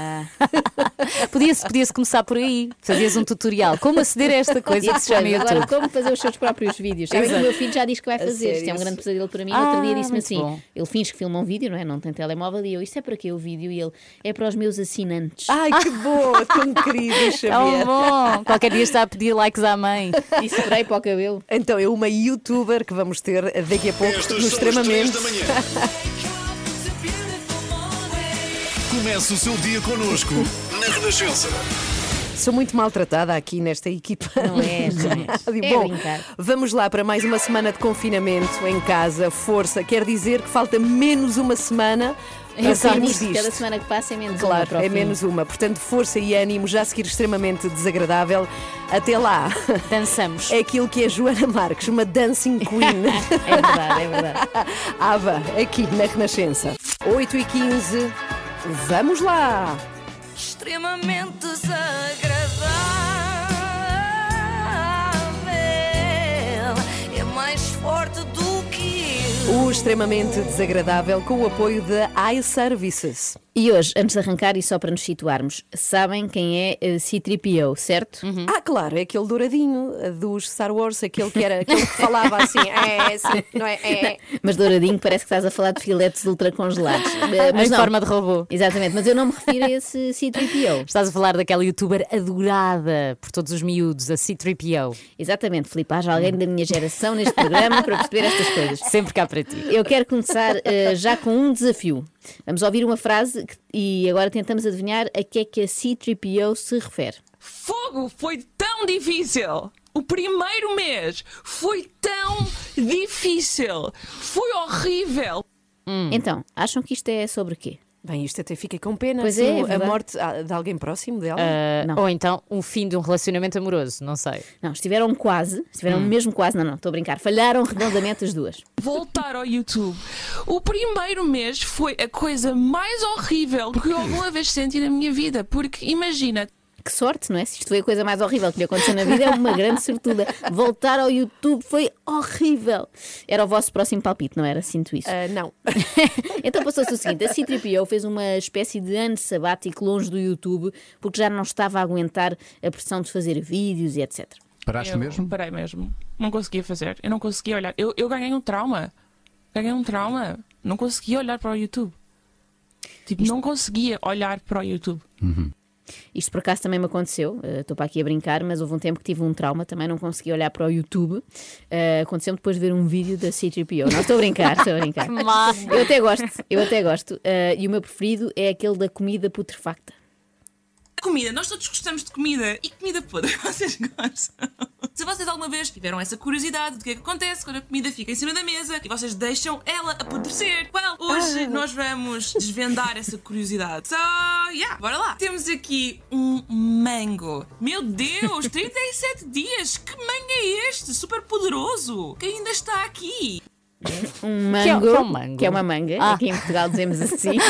Speaker 2: Podia-se podia começar por aí. Fazias um tutorial. Como aceder a esta coisa
Speaker 5: E
Speaker 2: que se chama
Speaker 5: agora,
Speaker 2: YouTube.
Speaker 5: como fazer os seus próprios vídeos? Sabem que o meu filho já diz que vai fazer. Isto é um grande pesadelo para mim.
Speaker 2: Ah,
Speaker 5: Outro dia disse-me
Speaker 2: muito
Speaker 5: assim:
Speaker 2: bom.
Speaker 5: ele finge que filma um vídeo, não é? Não tem telemóvel. E eu, isso é para quê o vídeo? E ele, é para os meus assinantes.
Speaker 1: Ai, que bom, tão querido,
Speaker 2: Tão
Speaker 1: Xavier.
Speaker 2: bom. Qualquer dia está a pedir likes à mãe.
Speaker 5: E spray para o cabelo.
Speaker 1: Então, é uma youtuber que vamos ter daqui a pouco
Speaker 4: Estas
Speaker 1: no extremamente.
Speaker 4: três da manhã. Comece o seu dia connosco na Renascença.
Speaker 1: Sou muito maltratada aqui nesta equipa.
Speaker 5: Não és, não.
Speaker 1: Rádio.
Speaker 5: É
Speaker 1: Bom,
Speaker 5: brincar.
Speaker 1: vamos lá para mais uma semana de confinamento em casa. Força, quer dizer que falta menos uma semana
Speaker 5: Exato.
Speaker 1: sairmos
Speaker 5: Cada semana que passa é menos uma
Speaker 1: Claro,
Speaker 5: para o
Speaker 1: é
Speaker 5: fim.
Speaker 1: menos uma. Portanto, força e ânimo, já a seguir extremamente desagradável. Até lá.
Speaker 2: Dançamos.
Speaker 1: É aquilo que é Joana Marques, uma dancing queen.
Speaker 5: É verdade, é verdade.
Speaker 1: Ava, aqui na Renascença. 8 e 15 vamos lá!
Speaker 3: Extremamente desagradável. É mais forte do que eu.
Speaker 1: O extremamente desagradável com o apoio da iServices.
Speaker 5: E hoje, antes de arrancar e só para nos situarmos, sabem quem é eh, C-3PO, certo?
Speaker 1: Ah, claro, é aquele douradinho eh, dos Star Wars, aquele que era aquele que falava assim, é, assim, não é? É.
Speaker 5: Mas douradinho parece que estás a falar de filetes ultracongelados. Eh, Mas
Speaker 2: em
Speaker 5: não.
Speaker 2: forma de robô.
Speaker 5: Exatamente, mas eu não me refiro a esse C-3PO.
Speaker 2: Estás a falar daquela youtuber adorada por todos os miúdos, a C3PO.
Speaker 5: Exatamente, Filipe, haja alguém da minha geração neste programa para perceber estas coisas.
Speaker 2: Sempre cá para ti.
Speaker 5: Eu quero começar eh, já com um desafio. Vamos ouvir uma frase e agora tentamos adivinhar a que é que a C-3PO se refere.
Speaker 9: Fogo foi tão difícil. O primeiro mês foi tão difícil. Foi horrível.
Speaker 5: Então, acham que isto é sobre o quê?
Speaker 1: Bem, isto até fica com pena.
Speaker 5: Pois é, é
Speaker 1: a morte ah, de alguém próximo dela.
Speaker 5: Não.
Speaker 2: ou então um fim de um relacionamento amoroso, não sei.
Speaker 5: Não, estiveram quase, estiveram mesmo quase, não, não, estou a brincar, falharam redondamente as duas.
Speaker 9: voltar ao YouTube. O primeiro mês foi a coisa mais horrível que eu alguma vez senti na minha vida. Porque imagina,
Speaker 5: Que sorte, não é? Se isto foi a coisa mais horrível que lhe aconteceu na vida, é uma grande sortuda. Voltar ao YouTube foi horrível. Era o vosso próximo palpite, não era? Sinto isso.
Speaker 1: Ah, não.
Speaker 5: Então passou-se o seguinte: a C3PO fez uma espécie de ano sabático longe do YouTube porque já não estava a aguentar a pressão de fazer vídeos e etc.
Speaker 10: Paraste
Speaker 9: eu
Speaker 10: mesmo?
Speaker 9: parei mesmo. Não conseguia fazer. Eu não conseguia olhar. Eu, eu ganhei um trauma. Ganhei um trauma. Não conseguia olhar para o YouTube. Tipo, não conseguia olhar para o YouTube.
Speaker 5: Isto por acaso também me aconteceu, eh, estou para aqui a brincar, mas houve um tempo que tive um trauma, também não consegui olhar para o YouTube. Eh, Aconteceu-me depois de ver um vídeo da C3PO. Não estou a brincar, estou a brincar. Eu até gosto, eu até gosto. Eh, e o meu preferido é aquele da comida putrefacta.
Speaker 9: Comida, nós todos gostamos de comida e comida podre, vocês gostam. Se vocês alguma vez tiveram essa curiosidade do que é que acontece quando a comida fica em cima da mesa e vocês deixam ela apodrecer, well, hoje nós vamos desvendar essa curiosidade. So, yeah, bora lá. Temos aqui um mango. Meu Deus, 37 dias! Que mango é este? Super poderoso! Que ainda está aqui!
Speaker 5: Um
Speaker 2: Que é-
Speaker 5: mango,
Speaker 2: que é um mango?
Speaker 5: que é uma manga,
Speaker 2: Ah.
Speaker 5: aqui em Portugal dizemos assim.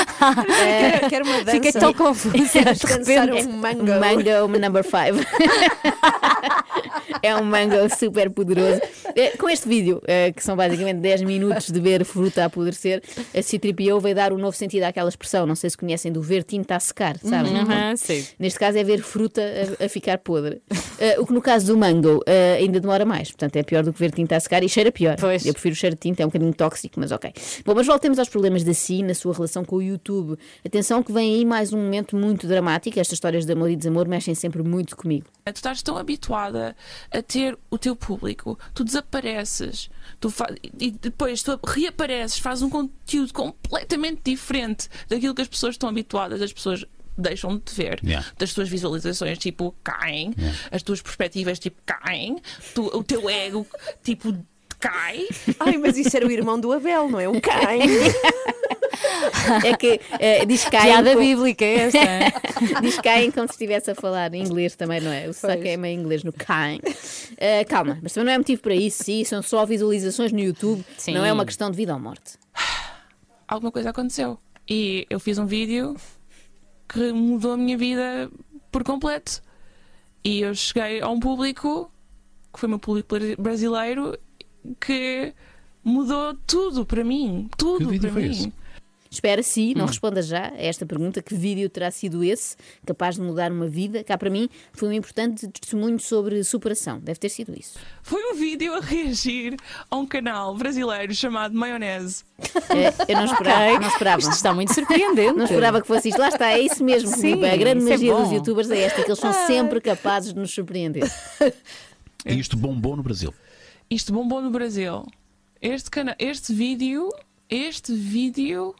Speaker 1: Quero, quero uma dança.
Speaker 2: Fiquei tão confusa. de
Speaker 1: Dançar
Speaker 2: repente.
Speaker 1: um mango.
Speaker 5: Um mango number 5. é um mango super poderoso. É, Com este vídeo, eh, que são basicamente 10 minutos de ver fruta a apodrecer, a C3PO veio dar um novo sentido àquela expressão. Não sei se conhecem do ver tinta a secar, sabem?
Speaker 2: Uhum, sim.
Speaker 5: Neste caso é ver fruta a, a ficar podre. Eh, o que no caso do mango eh, ainda demora mais, portanto é pior do que ver tinta a secar e cheira pior.
Speaker 2: Pois.
Speaker 5: Eu prefiro o cheiro de tinta, é um bocadinho tóxico, mas ok. Bom, mas voltemos aos problemas da Si na sua relação com o YouTube. Atenção que vem aí mais um momento muito dramático. Estas histórias de amor e desamor mexem sempre muito comigo.
Speaker 9: Tu estás tão habituada a ter o teu público, tu desapareces, tu e depois tu reapareces, fazes um conteúdo completamente diferente daquilo que as pessoas estão habituadas, as pessoas deixam de te ver,
Speaker 10: Yeah.
Speaker 9: das tuas visualizações tipo caem, as tuas perspectivas tipo caem, tu- o teu ego tipo cai.
Speaker 1: Ai, mas isso era o irmão do Abel, não é? O Caim.
Speaker 5: É que eh, diz Caim.
Speaker 2: Piada
Speaker 5: com-
Speaker 2: bíblica é esta. hein?
Speaker 5: Diz Caim como se estivesse a falar em inglês também, não é? O saco é meio inglês no Caim. Eh, calma, mas também não é motivo para isso, sim, são só visualizações no YouTube,
Speaker 2: Sim.
Speaker 5: não é uma questão de vida ou morte.
Speaker 9: alguma coisa aconteceu. E eu fiz um vídeo que mudou a minha vida por completo. E eu cheguei a um público, que foi o meu público bra- brasileiro, que mudou tudo para mim. Tudo
Speaker 10: Que vídeo
Speaker 9: para
Speaker 10: foi
Speaker 9: mim.
Speaker 10: esse?
Speaker 5: Espera se,
Speaker 2: Hum.
Speaker 5: não responda já a esta pergunta, que vídeo terá sido esse, capaz de mudar uma vida? Cá para mim foi um importante testemunho sobre superação. Deve ter sido isso.
Speaker 9: Foi um vídeo a reagir a um canal brasileiro chamado Maionese.
Speaker 5: Eh, eu não esperava, não esperava.
Speaker 2: Isto está muito surpreendente.
Speaker 5: Não esperava que fosse isto. Lá está, é isso mesmo.
Speaker 2: Sim,
Speaker 5: a grande
Speaker 2: é
Speaker 5: magia
Speaker 2: bom.
Speaker 5: dos youtubers é esta, que eles são sempre capazes de nos surpreender.
Speaker 10: E isto bombou no Brasil.
Speaker 9: Isto bombou no Brasil. Este, cana este vídeo, este vídeo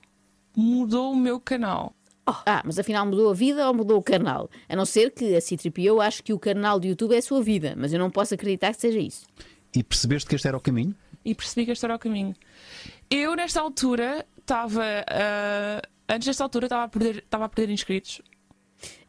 Speaker 9: mudou o meu canal.
Speaker 5: Ah, mas afinal mudou a vida ou mudou o canal? A não ser que a C3PO ache que o canal do YouTube é a sua vida, mas eu não posso acreditar que seja isso.
Speaker 10: E percebeste que este era o caminho?
Speaker 9: e percebi que este era o caminho. Eu, nesta altura, estava. ah, antes desta altura, estava a perder, estava a perder inscritos.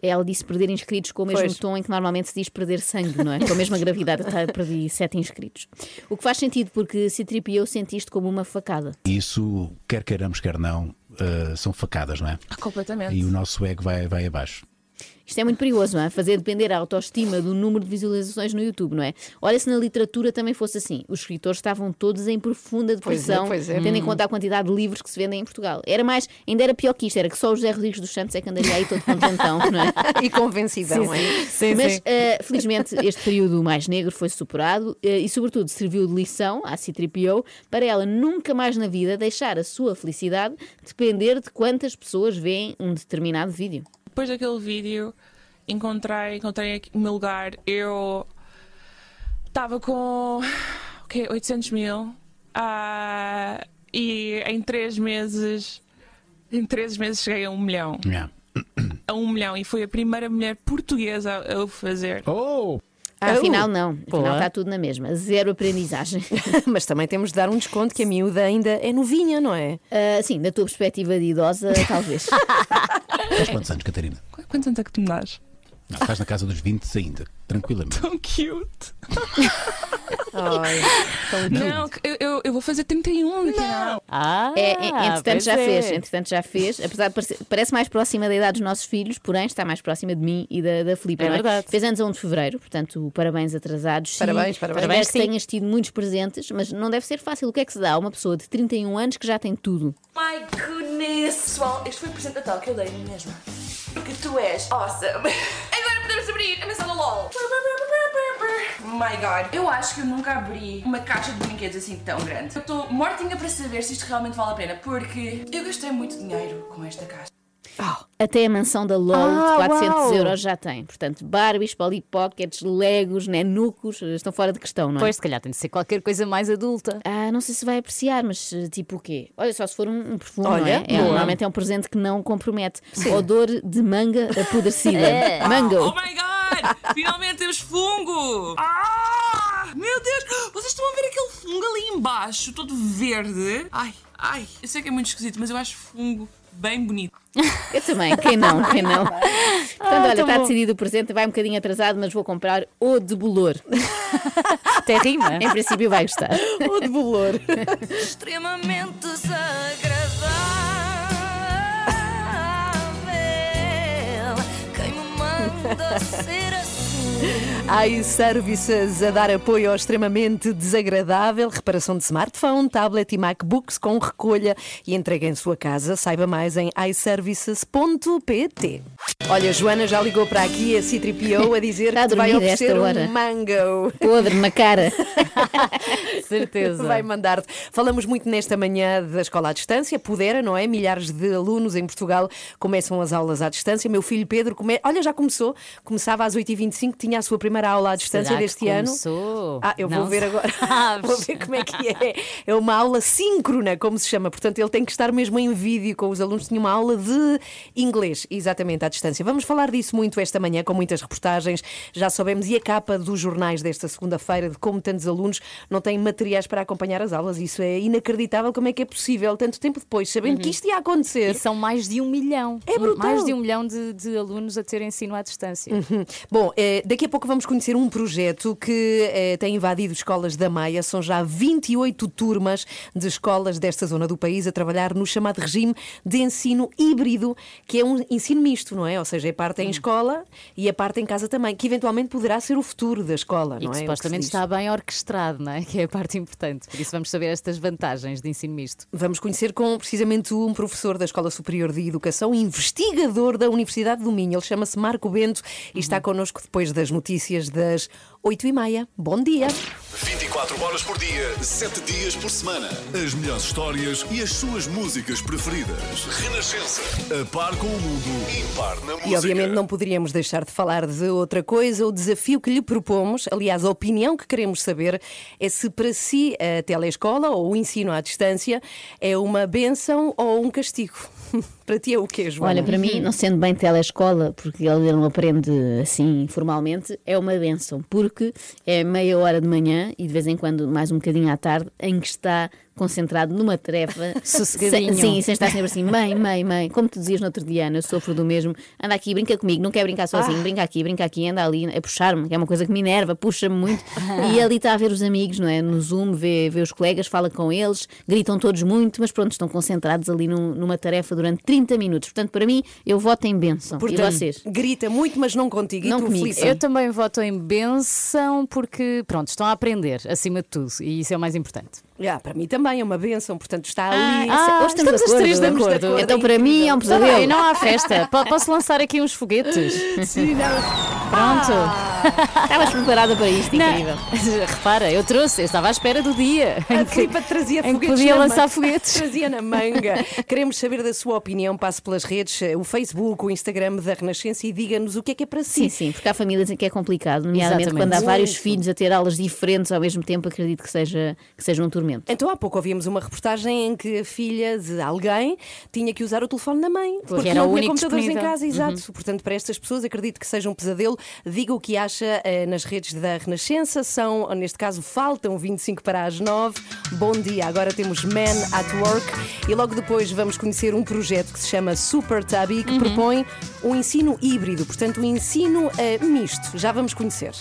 Speaker 5: Ela disse perder inscritos com o mesmo
Speaker 1: Pois.
Speaker 5: tom em que normalmente se diz perder sangue, não é? Com a mesma gravidade, tá, perdi 7 inscritos. O que faz sentido porque C3PO sente isto como uma facada.
Speaker 10: Isso, quer queiramos, quer não, eh, são facadas, não é?
Speaker 9: Ah, completamente.
Speaker 10: E o nosso ego vai, vai abaixo.
Speaker 5: Isto é muito perigoso, não é? Fazer depender a autoestima do número de visualizações no YouTube, não é? Olha se na literatura também fosse assim. Os escritores estavam todos em profunda
Speaker 1: Pois é,
Speaker 5: depressão,
Speaker 1: pois é.
Speaker 5: tendo em conta a quantidade de livros que se vendem em Portugal. Era mais, ainda era pior que isto, era que só o José Rodrigues dos Santos é que andaria aí todo contentão, não é?
Speaker 1: E convencidão, é?
Speaker 2: Sim,
Speaker 5: Mas,
Speaker 2: sim.
Speaker 5: eh, felizmente, este período mais negro foi superado eh, e, sobretudo, serviu de lição à C3PO para ela nunca mais na vida deixar a sua felicidade depender de quantas pessoas veem um determinado vídeo.
Speaker 9: Depois daquele vídeo, encontrei, encontrei o meu lugar. Eu estava com o quê? 800 mil. Ah, e em três meses, em três meses cheguei a um milhão.
Speaker 10: Yeah.
Speaker 9: A um milhão. E foi a primeira mulher portuguesa a o fazer.
Speaker 10: Oh!
Speaker 1: Ah,
Speaker 5: Afinal, não. Afinal, está tudo na mesma. Zero aprendizagem.
Speaker 1: Mas também temos de dar um desconto que a miúda ainda é novinha, não é?
Speaker 5: Ah, sim, da tua perspectiva de idosa, talvez.
Speaker 10: Tens quantos anos, Catarina?
Speaker 9: Quantos anos é que tu me dás?
Speaker 10: Não, estás na casa dos 20 ainda, tranquilamente.
Speaker 9: Tão cute.
Speaker 1: Ai, tão
Speaker 9: Não, eu, eu, eu vou fazer 31 daqui a
Speaker 2: Ah,
Speaker 5: É, é, entretanto já
Speaker 2: é.
Speaker 5: fez, entretanto já fez, apesar de parecer, parece mais próxima da idade dos nossos filhos, porém está mais próxima de mim e da, da Filipe.
Speaker 2: É
Speaker 5: não
Speaker 2: verdade.
Speaker 5: Fez anos a 1 de fevereiro, portanto, parabéns atrasados. Sim,
Speaker 1: Parabéns, parabéns.
Speaker 5: Parabéns que
Speaker 2: Sim.
Speaker 5: tenhas tido muitos presentes, mas não deve ser fácil. O que é que se dá a uma pessoa de 31 anos que já tem tudo?
Speaker 11: My goodness! Pessoal, este foi o presente de Natal que eu dei a Porque tu és awesome. Agora podemos abrir a mensagem LOL. My god. Eu acho que eu nunca abri uma caixa de brinquedos assim tão grande. Eu estou mortinha para saber se isto realmente vale a pena. Porque eu gastei muito dinheiro com esta caixa.
Speaker 5: Até a mansão da LOL
Speaker 1: Ah,
Speaker 5: de 400
Speaker 1: uau.
Speaker 5: euros já tem. Portanto, Barbies, Polly Pockets, Legos, nenucos, estão fora de questão, não é?
Speaker 2: Pois, se calhar tem de ser qualquer coisa mais adulta.
Speaker 5: Ah, não sei se vai apreciar, mas eh, tipo o quê? Olha, só se for um, um perfume, não
Speaker 1: Olha,
Speaker 5: é? é normalmente é um presente que não compromete. Odor de manga apodrecida.
Speaker 2: É.
Speaker 11: Oh
Speaker 5: Mango.
Speaker 9: my god! Finalmente temos fungo! Ah! Meu Deus! Vocês estão a ver aquele fungo ali embaixo, todo verde? Ai, ai, eu sei que é muito esquisito, mas eu acho fungo bem bonito.
Speaker 5: Eu também, quem não, quem não. Portanto, olha,
Speaker 2: tão
Speaker 5: está
Speaker 2: bom.
Speaker 5: decidido o presente, vai um bocadinho atrasado, mas vou comprar o de bolor.
Speaker 2: Até rima.
Speaker 5: Em princípio vai gostar.
Speaker 1: O de bolor.
Speaker 3: Extremamente desagradável.
Speaker 1: iServices a dar apoio ao extremamente desagradável reparação de smartphone, tablet e MacBooks com recolha e entrega em sua casa. Saiba mais em iServices.pt. Olha, Joana já ligou para aqui a C3PO a dizer que vai oferecer um mango.
Speaker 5: Podre na cara.
Speaker 2: Certeza.
Speaker 1: Vai mandar-te. Falamos muito nesta manhã da escola à distância, pudera, não é? Milhares de alunos em Portugal começam as aulas à distância. Meu filho Pedro, come... olha, já começou, começava às 8h25, tinha a sua primeira aula à distância
Speaker 2: Será
Speaker 1: deste ano.
Speaker 2: começou?
Speaker 1: Ah, eu vou
Speaker 2: Não
Speaker 1: ver agora.
Speaker 2: sabes.
Speaker 1: vou ver como é que é. É uma aula síncrona, como se chama. Portanto, ele tem que estar mesmo em vídeo com os alunos. Tinha uma aula de inglês, exatamente à distância. Vamos falar disso muito esta manhã, com muitas reportagens. Já soubemos. E a capa dos jornais desta segunda-feira, de como tantos alunos não têm materiais para acompanhar as aulas. Isso é inacreditável. Como é que é possível, tanto tempo depois, sabendo que isto ia acontecer?
Speaker 2: E são mais de um milhão.
Speaker 1: É brutal.
Speaker 2: Mais de um milhão de, de alunos a ter ensino à distância.
Speaker 1: Uhum. Bom, eh, daqui a pouco vamos conhecer um projeto que eh, tem invadido escolas da Maia. São já 28 turmas de escolas desta zona do país a trabalhar no chamado regime de ensino híbrido, que é um ensino misto, não é? Ou seja, é parte em escola e a parte em casa também, que eventualmente poderá ser o futuro da escola,
Speaker 2: E
Speaker 1: não
Speaker 2: que
Speaker 1: é?
Speaker 2: Supostamente está bem orquestrado, não é? Que é a parte importante. Por isso vamos saber estas vantagens de ensino misto.
Speaker 1: Vamos conhecer com precisamente um professor da Escola Superior de Educação, investigador da Universidade do Minho. Ele chama-se Marco Bento e está connosco depois das notícias das 8h30. Bom dia!
Speaker 4: 24 horas por dia, 7 dias por semana. As melhores histórias e as suas músicas preferidas. Renascença. A par com o mundo. Impar na música.
Speaker 1: E obviamente não poderíamos deixar de falar de outra coisa. O desafio que lhe propomos, aliás, a opinião que queremos saber é se para si a telescola ou o ensino à distância é uma benção ou um castigo. para ti é o quê, João?
Speaker 5: Olha, para mim, não sendo bem telescola, porque ele não aprende assim formalmente, é uma benção, porque é meia hora de manhã e de vez em quando mais um bocadinho à tarde, em que está concentrado numa tarefa
Speaker 2: Sossegadinho.
Speaker 5: Sim, sem estar sempre assim, mãe, mãe, mãe, como tu dizias no outro dia, Ana, eu sofro do mesmo, anda aqui, brinca comigo, não quer brincar sozinho,
Speaker 1: Ah.
Speaker 5: brinca aqui, brinca aqui, anda ali, a puxar-me, que é uma coisa que me enerva, puxa-me muito, e ali está a ver os amigos, não é? No Zoom, vê, vê os colegas, fala com eles, gritam todos muito, mas pronto, estão concentrados ali num- numa tarefa durante 30 minutos. Portanto, para mim, eu voto em benção.
Speaker 1: Portanto,
Speaker 5: e vocês?
Speaker 1: grita muito, mas não contigo.
Speaker 5: Não
Speaker 1: e tu,
Speaker 5: comigo.
Speaker 2: Eu também voto em benção porque, pronto, estão a aprender acima de tudo e isso é o mais importante.
Speaker 1: Ah, para mim também é uma benção, portanto está
Speaker 5: Ah,
Speaker 1: ali.
Speaker 2: ah,
Speaker 5: hoje estamos,
Speaker 2: estamos
Speaker 5: acordo,
Speaker 2: três de
Speaker 5: estamos
Speaker 2: acordo.
Speaker 5: Então, para mim, é um
Speaker 2: Está
Speaker 5: pesadelo.
Speaker 2: bem, não há festa. Po- Posso lançar aqui uns foguetes?
Speaker 1: Sim, não.
Speaker 2: Pronto.
Speaker 5: Estavas preparada para isto, incrível.
Speaker 2: Repara, eu trouxe, eu estava à espera do dia em
Speaker 1: A
Speaker 2: que,
Speaker 1: Filipa trazia
Speaker 2: em que
Speaker 1: foguetes
Speaker 2: podia
Speaker 1: na
Speaker 2: lançar
Speaker 1: manga.
Speaker 2: foguetes.
Speaker 1: Trazia na manga. Queremos saber da sua opinião. Passe pelas redes, eh, o Facebook, o Instagram da Renascença e diga-nos o que é que é para
Speaker 5: Sim,
Speaker 1: si.
Speaker 5: sim, porque há famílias em que é complicado, nomeadamente
Speaker 2: Exatamente.
Speaker 5: quando há vários
Speaker 1: Muito.
Speaker 5: filhos a ter aulas diferentes ao mesmo tempo, acredito que seja, que seja um tormento.
Speaker 1: Então há pouco ouvimos uma reportagem em que a filha de alguém tinha que usar o telefone da mãe, porque
Speaker 2: era
Speaker 1: não
Speaker 2: o
Speaker 1: tinha
Speaker 2: único
Speaker 1: computadores em
Speaker 2: disponível.
Speaker 1: casa, exato. Portanto, para estas pessoas, acredito que seja um pesadelo. Diga o que acha eh, nas redes da Renascença. São, neste caso, faltam 25 para as 9. Bom dia, agora temos Men at Work e logo depois vamos conhecer um projeto que se chama Super Tubby, que propõe um ensino híbrido, portanto, um ensino eh, misto. Já vamos conhecer.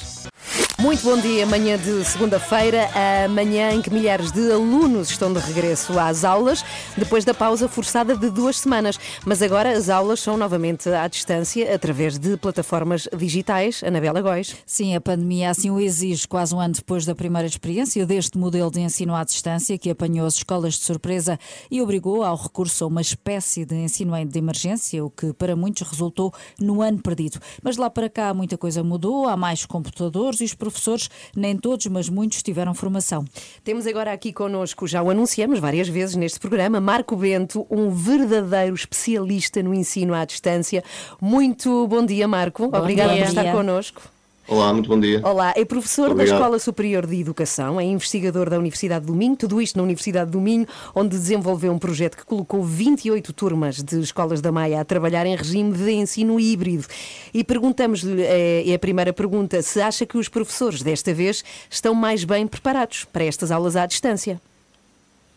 Speaker 1: Muito bom dia, manhã de segunda-feira, a manhã em que milhares de alunos estão de regresso às aulas, depois da pausa forçada de duas semanas. Mas agora as aulas são novamente à distância, através de plataformas digitais. Anabela Góis.
Speaker 6: Sim, a pandemia assim o exige, quase um ano depois da primeira experiência deste modelo de ensino à distância, que apanhou as escolas de surpresa e obrigou ao recurso a uma espécie de ensino de emergência, o que para muitos resultou no ano perdido. Mas lá para cá muita coisa mudou, há mais computadores e os professores, nem todos, mas muitos tiveram formação.
Speaker 1: Temos agora aqui connosco, já o anunciamos várias vezes neste programa, Marco Bento, um verdadeiro especialista no ensino à distância. Muito bom dia, Marco. Obrigada
Speaker 2: dia.
Speaker 1: por estar connosco.
Speaker 12: Olá, muito bom dia.
Speaker 1: Olá, é professor da
Speaker 12: Obrigado.
Speaker 1: Escola Superior de Educação, é investigador da Universidade do Minho, tudo isto na Universidade do Minho, onde desenvolveu um projeto que colocou 28 turmas de escolas da Maia a trabalhar em regime de ensino híbrido. E perguntamos-lhe, é é a primeira pergunta, se acha que os professores desta vez estão mais bem preparados para estas aulas à distância?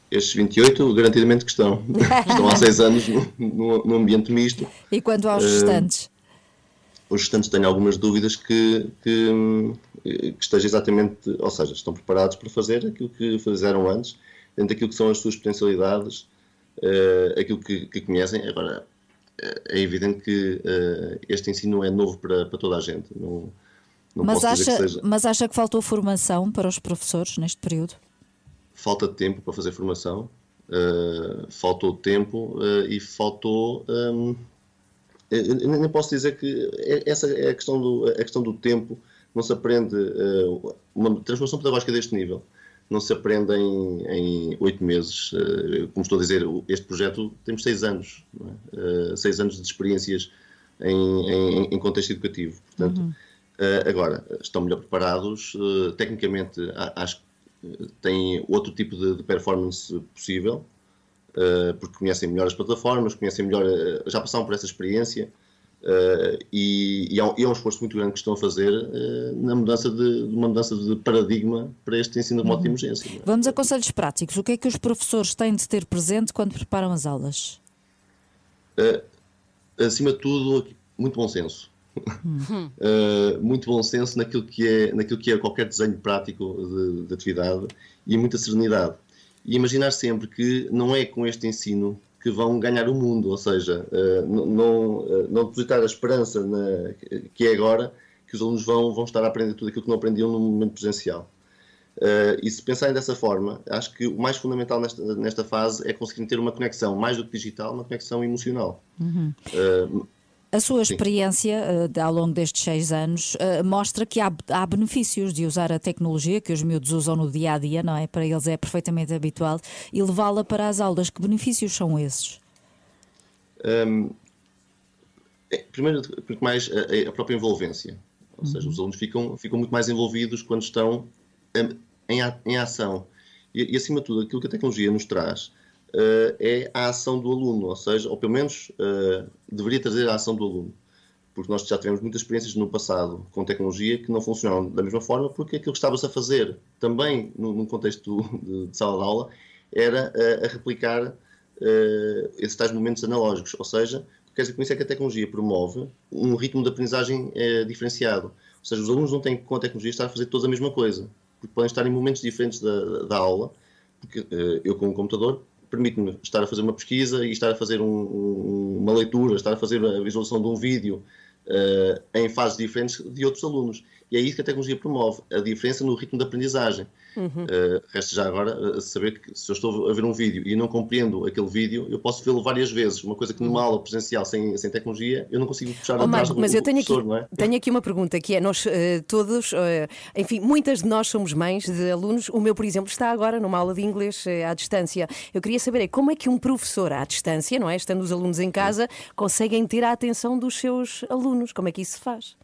Speaker 12: Estes 28, garantidamente que estão. estão há seis anos no, no- no ambiente misto.
Speaker 6: E quanto aos
Speaker 12: Eh,
Speaker 6: restantes?
Speaker 12: Os restantes têm algumas dúvidas que, que, que estejam exatamente, ou seja, estão preparados para fazer aquilo que fizeram antes, dentro daquilo que são as suas potencialidades, eh, aquilo que, que conhecem. Agora, eh, é evidente que eh, este ensino é novo para, para toda a gente. Não, não
Speaker 6: Mas acha, mas acha que faltou formação para os professores neste período?
Speaker 12: falta de tempo para fazer formação, uh, faltou tempo uh, e faltou. um, eu nem posso dizer que é- essa é a questão do, a questão do tempo. Não se aprende uh, uma transformação pedagógica deste nível. Não se aprende em, oito meses. Uh, como estou a dizer, este projeto temos seis anos, é? Uh, seis anos de experiências em, em- em contexto educativo. Portanto, Uh, agora, estão melhor preparados, tecnicamente acho que têm outro tipo de, de performance possível, porque conhecem melhor as plataformas, conhecem melhor, uh, já passaram por essa experiência uh, e, e há, um- esforço muito grande que estão a fazer na mudança de, de uma mudança de paradigma para este ensino remoto de emergência. é?
Speaker 6: Vamos a conselhos práticos. O que é que os professores têm de ter presente quando preparam as aulas?
Speaker 12: Acima de tudo, muito bom senso. Uh, muito bom senso naquilo que é, naquilo que é qualquer desenho prático de, de atividade e muita serenidade. E imaginar sempre que não é com este ensino que vão ganhar o mundo, ou seja, uh, não, não, uh, não depositar a esperança na, que é agora que os alunos vão, vão estar a aprender tudo aquilo que não aprendiam no momento presencial. Uh, e se pensarem dessa forma, acho que o mais fundamental nesta, nesta fase é conseguir ter uma conexão, mais do que digital, uma conexão emocional. Uh,
Speaker 6: A sua experiência eh, ao longo destes seis anos eh, mostra que há, há benefícios de usar a tecnologia que os miúdos usam no dia a dia, não é? Para eles é perfeitamente habitual e levá-la para as aulas. Que benefícios são esses?
Speaker 12: Um, é, primeiro, porque mais a, a própria envolvência. Ou seja, os alunos ficam, ficam muito mais envolvidos quando estão em, em, em ação. E, e, acima de tudo, aquilo que a tecnologia nos traz é a ação do aluno, ou seja, ou pelo menos eh, deveria trazer a ação do aluno. Porque nós já tivemos muitas experiências no passado com tecnologia que não funcionaram da mesma forma, porque aquilo que estava-se a fazer também num contexto de, sala de aula era eh, a replicar eh, esses tais momentos analógicos. Ou seja, o que quer dizer com isso é que a tecnologia promove um ritmo de aprendizagem eh, diferenciado. Ou seja, os alunos não têm com a tecnologia estar a fazer toda a mesma coisa, porque podem estar em momentos diferentes da, da aula, porque eh, eu com um computador permite-me estar a fazer uma pesquisa e estar a fazer um- um- uma leitura, estar a fazer a visualização de um vídeo eh, em fases diferentes de outros alunos. E é isso que a tecnologia promove, a diferença no ritmo de aprendizagem.
Speaker 1: Uhum.
Speaker 12: Uh, resta já agora uh, saber que se eu estou a ver um vídeo e não compreendo aquele vídeo, eu posso vê-lo várias vezes. Uma coisa que numa aula presencial sem, sem tecnologia, eu não consigo puxar
Speaker 1: Oh,
Speaker 12: atrás
Speaker 1: Marco, mas
Speaker 12: do
Speaker 1: eu tenho aqui,
Speaker 12: professor, não é?
Speaker 1: tenho aqui uma pergunta que é: nós eh, todos, eh, enfim, muitas de nós somos mães de alunos. O meu, por exemplo, está agora numa aula de inglês eh, à distância. Eu queria saber é como é que um professor à distância, não é? Estando os alunos em casa, conseguem ter a atenção dos seus alunos. Como é que isso se faz?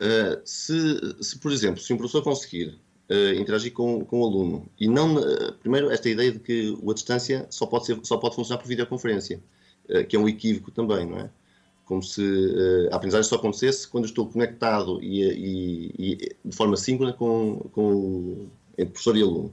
Speaker 12: Uh, se, se, por exemplo, se um professor conseguir eh, interagir com, com o aluno. E não, eh, primeiro, esta ideia de que a distância só pode, ser, só pode funcionar por videoconferência, eh, que é um equívoco também, não é? Como se eh, a aprendizagem só acontecesse quando estou conectado e, e- e de forma síncrona com, com o, entre professor e aluno.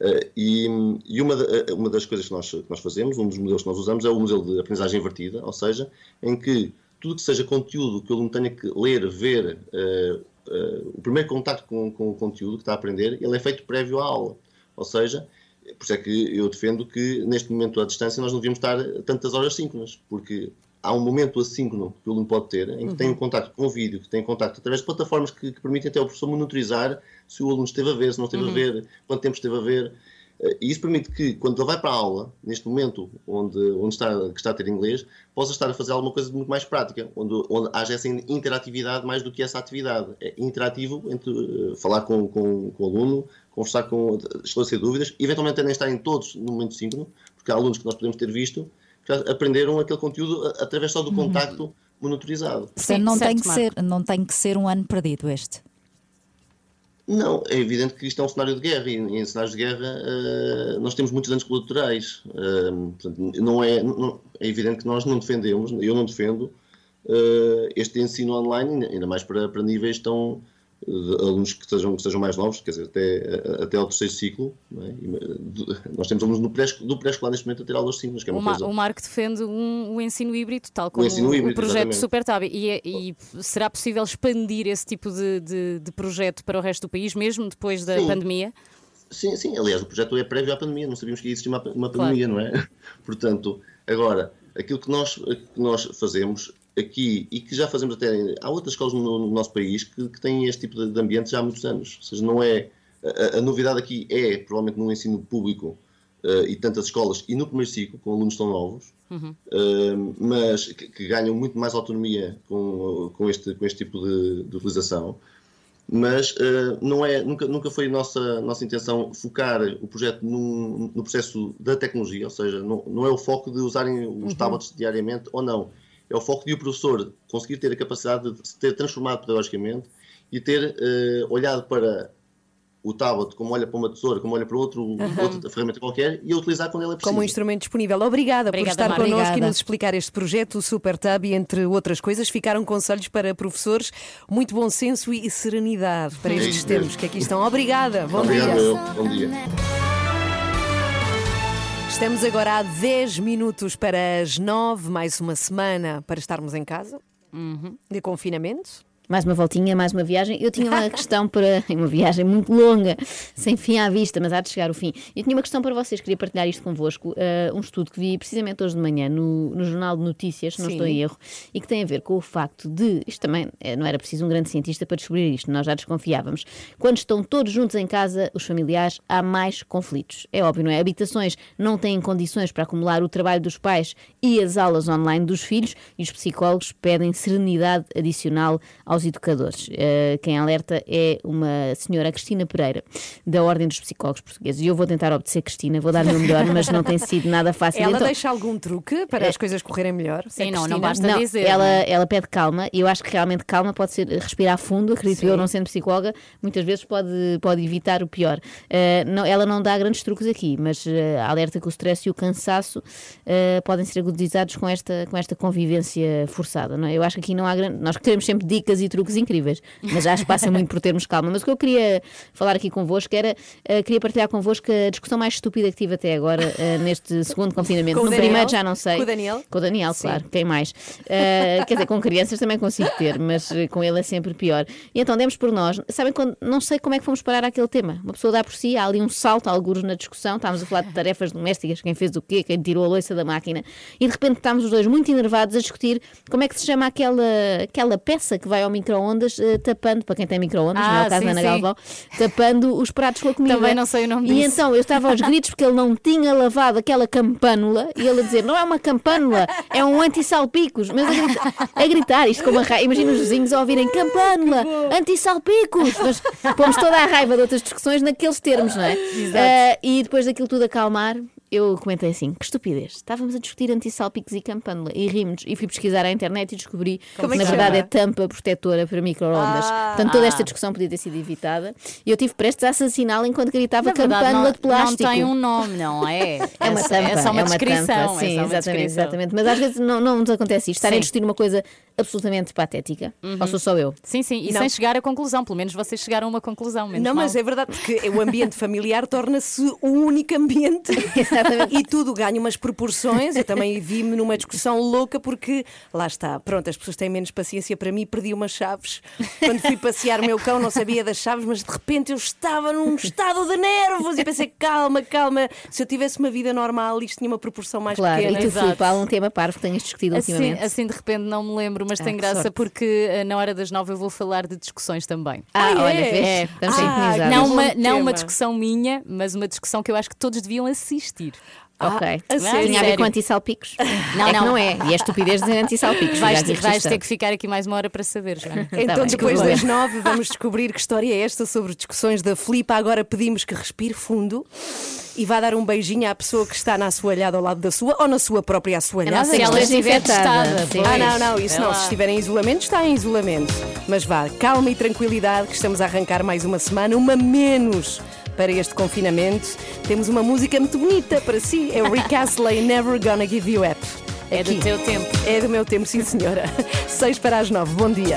Speaker 12: Eh, e e uma, uma das coisas que nós, que nós fazemos, um dos modelos que nós usamos, é o modelo de aprendizagem invertida, ou seja, em que tudo que seja conteúdo que o aluno tenha que ler, ver, eh, eh, o primeiro contacto com, com o conteúdo que está a aprender, ele é feito prévio à aula. Ou seja, por isso é que eu defendo que neste momento à distância nós não devíamos estar tantas horas síncronas, porque há um momento assíncrono que o aluno pode ter, em que tem um contacto com o vídeo, que tem contacto através de plataformas que, que permitem até o professor monitorizar se o aluno esteve a ver, se não esteve
Speaker 13: Uhum.
Speaker 12: a ver, quanto tempo esteve a ver. E isso permite que, quando ele vai para a aula, neste momento onde, onde está, que está a ter inglês, possa estar a fazer alguma coisa de muito mais prática, onde, onde haja essa interatividade mais do que essa atividade. É interativo entre eh, falar com, com, com o aluno, conversar com, esclarecer dúvidas, eventualmente nem estarem todos no momento síncrono, porque há alunos que nós podemos ter visto que já aprenderam aquele conteúdo através só do contacto monitorizado.
Speaker 6: Portanto, não, tem que ser, não tem que ser um ano perdido este.
Speaker 12: Não, é evidente que isto é um cenário de guerra e em cenários de guerra eh, nós temos muitos danos colaterais. Eh, portanto, não é, não- é evidente que nós não defendemos, eu não defendo eh, este ensino online, ainda- mais para, para níveis tão alunos que sejam, que sejam mais novos, quer dizer, até, até ao terceiro ciclo. não é? Nós temos alunos no pré, do pré-escolar neste momento a ter aulas simples, que é
Speaker 2: O,
Speaker 12: uma
Speaker 2: Ma-
Speaker 12: coisa.
Speaker 2: o Marco defende um, um ensino híbrido, tal como o-
Speaker 12: híbrido,
Speaker 2: o projeto
Speaker 12: exatamente.
Speaker 2: Supertab. E, é- e será possível expandir esse tipo de, de- de projeto para o resto do país, mesmo depois da
Speaker 12: Sim.
Speaker 2: pandemia?
Speaker 12: Sim, sim, aliás, o projeto é prévio à pandemia, não sabíamos que ia existir uma, uma pandemia, não é? Portanto, agora, aquilo que nós, que nós fazemos aqui e que já fazemos até. Há outras escolas no, no nosso país que, que têm este tipo de, ambiente já há muitos anos. Ou seja, não é. A, a novidade aqui é, provavelmente, no ensino público eh, e tantas escolas e no primeiro ciclo, com alunos tão novos, Uh, mas que, que ganham muito mais autonomia com, com, este, com este tipo de, de utilização. Mas uh, não é, nunca, nunca foi nossa, nossa intenção focar o projeto num- no processo da tecnologia, ou seja, não, não é o foco de usarem os
Speaker 13: Uhum.
Speaker 12: tablets diariamente ou não. É o foco de o professor conseguir ter a capacidade de se ter transformado pedagogicamente e ter uh, olhado para o tablet como olha para uma tesoura, como olha para outro,
Speaker 1: Uhum.
Speaker 12: outra ferramenta qualquer e a utilizar quando ela é preciso.
Speaker 1: Como um instrumento disponível. Obrigada,
Speaker 2: Obrigada,
Speaker 1: por estar connosco e nos explicar este projeto, o SuperTab, e entre outras coisas, ficaram conselhos para professores, muito bom senso e serenidade para
Speaker 12: É
Speaker 1: estes tempos
Speaker 12: mesmo.
Speaker 1: que aqui estão. Obrigada, bom
Speaker 12: Obrigado,
Speaker 1: dia.
Speaker 12: eu. Bom dia.
Speaker 1: Estamos agora a 10 minutos para as 9, mais uma semana para estarmos em casa, de confinamento.
Speaker 5: Mais uma voltinha, mais uma viagem. Eu tinha uma questão para. Uma viagem muito longa, sem fim à vista, mas há de chegar o fim. Eu tinha uma questão para vocês, queria partilhar isto convosco. eh, um estudo que vi precisamente hoje de manhã no, no Jornal de Notícias, se não
Speaker 1: Sim.
Speaker 5: estou em erro, e que tem a ver com o facto de. Isto também eh, não era preciso um grande cientista para descobrir isto, nós já desconfiávamos. Quando estão todos juntos em casa, os familiares, há mais conflitos. É óbvio, não é? Habitações não têm condições para acumular o trabalho dos pais e as aulas online dos filhos, e os psicólogos pedem serenidade adicional aos educadores. Eh, quem alerta é uma senhora Cristina Pereira, da Ordem dos Psicólogos Portugueses. E eu vou tentar obedecer Cristina, vou dar o meu melhor, mas não tem sido nada fácil.
Speaker 1: Ela
Speaker 5: Então-
Speaker 1: deixa algum truque para as coisas correrem melhor?
Speaker 2: Sim,
Speaker 1: A
Speaker 2: não, não basta
Speaker 5: não,
Speaker 2: dizer,
Speaker 5: Ela,
Speaker 2: é?
Speaker 5: ela pede calma e eu acho que realmente calma pode ser respirar fundo, acredito
Speaker 1: Sim.
Speaker 5: eu, não sendo psicóloga, muitas vezes pode, pode evitar o pior. Uh, não, ela não dá grandes truques aqui, mas uh, alerta que o stress e o cansaço uh, podem ser agudizados com esta, com esta convivência forçada. Não é? Eu acho que aqui não há grande. Nós queremos sempre dicas e truques incríveis, mas acho que passa muito por termos calma. Mas o que eu queria falar aqui convosco era, uh, queria partilhar convosco a discussão mais estúpida que tive até agora uh, neste segundo confinamento.
Speaker 1: Com
Speaker 5: no
Speaker 1: Daniel?
Speaker 5: primeiro já não sei.
Speaker 1: Com o Daniel?
Speaker 5: Com o Daniel,
Speaker 1: Sim.
Speaker 5: claro, quem mais? Uh, quer dizer, com crianças também consigo ter, mas com ele é sempre pior. E então demos por nós, sabem quando não sei como é que fomos parar aquele tema. Uma pessoa dá por si, há ali um salto, alguns na discussão, estávamos a falar de tarefas domésticas, quem fez o quê, quem tirou a louça da máquina, e de repente estávamos os dois muito enervados a discutir como é que se chama aquela, aquela peça que vai ao micro-ondas uh, tapando, para quem tem micro-ondas, não é
Speaker 2: Ah,
Speaker 5: o caso
Speaker 2: sim,
Speaker 5: da Ana
Speaker 2: sim.
Speaker 5: Galvão, tapando os pratos com a comida.
Speaker 2: Também não sei o nome
Speaker 5: E
Speaker 2: disso.
Speaker 5: então eu estava aos gritos porque ele não tinha lavado aquela campânula e ele a dizer: não é uma campânula, é um anti-salpicos. Mas a gritar, a gritar isto com uma raiva. Imagina os vizinhos a ouvirem campânula, anti-salpicos. Mas pomos toda a raiva de outras discussões naqueles termos, não é?
Speaker 1: Exato.
Speaker 5: Ah, e depois daquilo tudo acalmar, eu comentei assim: que estupidez. Estávamos a discutir antissalpicos e campânula e rimos e fui pesquisar à internet e descobri
Speaker 1: Como
Speaker 5: que
Speaker 1: é
Speaker 5: na
Speaker 1: que
Speaker 5: verdade
Speaker 1: chama?
Speaker 5: é tampa protetora para micro-ondas.
Speaker 1: Ah.
Speaker 5: Portanto, toda
Speaker 2: Ah.
Speaker 5: esta discussão podia ter sido evitada. E eu tive prestes a assassiná-la enquanto gritava
Speaker 2: Na verdade,
Speaker 5: campânula de plástico.
Speaker 2: não tem um nome, não é?
Speaker 5: É uma
Speaker 2: É
Speaker 5: tampa.
Speaker 2: É só uma
Speaker 5: é uma
Speaker 2: descrição.
Speaker 5: tampa,
Speaker 2: é
Speaker 5: Sim,
Speaker 2: só uma
Speaker 5: exatamente,
Speaker 2: descrição.
Speaker 5: exatamente. Mas às vezes não, não nos acontece isto. Estarem a discutir uma coisa absolutamente patética. Ou sou só eu?
Speaker 2: Sim, sim, e
Speaker 1: Não.
Speaker 2: sem chegar a conclusão. Pelo menos vocês chegaram a uma conclusão. Menos
Speaker 1: Não,
Speaker 2: mal.
Speaker 1: mas é verdade, porque o ambiente familiar torna-se o único ambiente e tudo ganha umas proporções. Eu também vi-me numa discussão louca, porque lá está, pronto, as pessoas têm menos paciência para mim, perdi umas chaves. Quando fui passear o meu cão, não sabia das chaves, mas de repente eu estava num estado de nervos e pensei, calma, calma, se eu tivesse uma vida normal, isto tinha uma proporção mais
Speaker 5: Claro,
Speaker 1: pequena.
Speaker 5: e tu, Filipe, há algum tema parvo que tenhas discutido
Speaker 2: Assim,
Speaker 5: ultimamente?
Speaker 2: assim de repente não me lembro, mas
Speaker 5: Ah,
Speaker 2: tem graça
Speaker 5: sorte.
Speaker 2: porque eh, na hora das nove eu vou falar de discussões também.
Speaker 5: Ah,
Speaker 1: Ah,
Speaker 5: olha,
Speaker 1: é?
Speaker 5: vês?
Speaker 2: É.
Speaker 5: Estamos
Speaker 1: Ah,
Speaker 5: sintonizados.
Speaker 2: Não uma, não uma discussão minha, mas uma discussão que eu acho que todos deviam assistir.
Speaker 5: Ok.
Speaker 1: a sério?
Speaker 5: Tinha a ver com antissalpicos?
Speaker 2: Não,
Speaker 5: é que
Speaker 2: não.
Speaker 5: não é. E é estupidez dizer antissalpicos.
Speaker 2: Vais,
Speaker 5: aqui
Speaker 2: vais ter que ficar aqui mais uma hora para saber, Joana.
Speaker 1: Então,
Speaker 5: Tá
Speaker 1: depois das nove, vamos descobrir que história é esta sobre discussões da Filipa. Agora pedimos que respire fundo e vá dar um beijinho à pessoa que está na assoalhada ao lado da sua ou na sua própria assoalhada.
Speaker 5: nossa,
Speaker 2: Se
Speaker 5: que
Speaker 2: ela estiver testada.
Speaker 1: Ah, não, não, isso
Speaker 2: Vê
Speaker 1: não.
Speaker 2: lá.
Speaker 1: Se estiver em isolamento, está em isolamento. Mas vá, calma e tranquilidade, que estamos a arrancar mais uma semana, uma menos para este confinamento. Temos uma música muito bonita para si. É o Rick Astley, Never Gonna Give You Up.
Speaker 2: É do
Speaker 1: Aqui.
Speaker 2: teu tempo.
Speaker 1: É do meu tempo, sim senhora. Seis para as nove. Bom dia.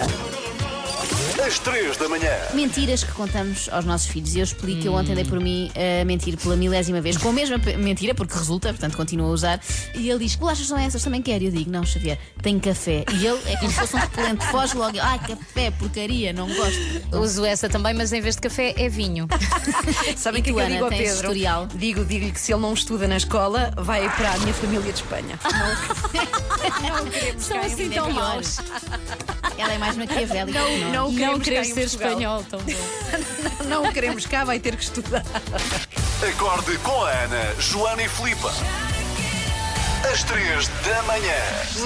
Speaker 4: Às três da manhã.
Speaker 5: Mentiras que contamos aos nossos filhos. E eu explico que eu ontem dei por mim a mentir pela milésima vez, com a mesma mentira, porque resulta, portanto continuo a usar. E ele diz: Bolachas são essas, também quero. E eu digo: Não, Xavier, tem café. E ele é como se fosse um repelente, foge logo. Ai, café, porcaria, não gosto.
Speaker 2: Uso essa também, mas em vez de café é vinho.
Speaker 13: Sabem o que é
Speaker 5: tu,
Speaker 13: que eu
Speaker 5: Ana,
Speaker 13: digo ao
Speaker 5: tens
Speaker 13: Pedro?
Speaker 5: historial?
Speaker 13: Digo, digo-lhe que se ele não estuda na escola, vai para a minha família de Espanha. Não, queremos
Speaker 2: São
Speaker 13: cá em
Speaker 2: assim tão maus.
Speaker 5: Ela é mais maquiavélica.
Speaker 13: Não,
Speaker 5: que nós.
Speaker 13: não
Speaker 2: Não
Speaker 13: queremos
Speaker 2: querer
Speaker 13: cá em
Speaker 2: ser
Speaker 13: Portugal.
Speaker 2: espanhol, tão bom.
Speaker 13: Não queremos cá, vai ter que estudar.
Speaker 4: Acorde com a Ana, Joana e Filipa. Às três da manhã,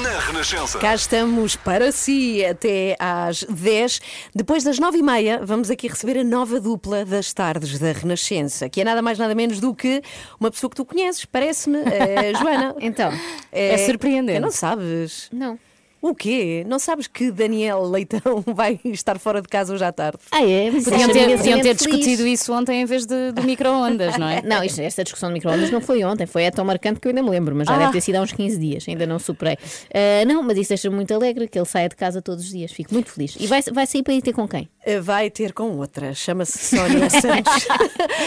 Speaker 4: na Renascença.
Speaker 1: Cá estamos para si até às 10. Depois das 9 e meia, vamos aqui receber a nova dupla das tardes da Renascença, que é nada mais nada menos do que uma pessoa que tu conheces, parece-me, eh, Joana.
Speaker 5: Então,
Speaker 2: É surpreendente.
Speaker 1: que Não sabes?
Speaker 5: não.
Speaker 1: O quê? Não sabes que Daniel Leitão vai estar fora de casa hoje à tarde?
Speaker 5: Ah, é?
Speaker 2: Podiam
Speaker 5: isso
Speaker 2: ter,
Speaker 5: é
Speaker 2: podiam ter
Speaker 5: feliz.
Speaker 2: discutido isso ontem em vez de, do micro-ondas, não é?
Speaker 5: Não, isto- esta discussão de micro-ondas não foi ontem, foi é tão marcante que eu ainda me lembro, mas já
Speaker 2: Ah.
Speaker 5: deve ter sido há uns 15 dias, ainda não superei. Ah, não, mas isso deixa-me muito alegre que ele saia de casa todos os dias, fico muito feliz. E vai, vai sair para ir ter com quem?
Speaker 1: Eh, Vai ter com outra, chama-se Sónia Santos.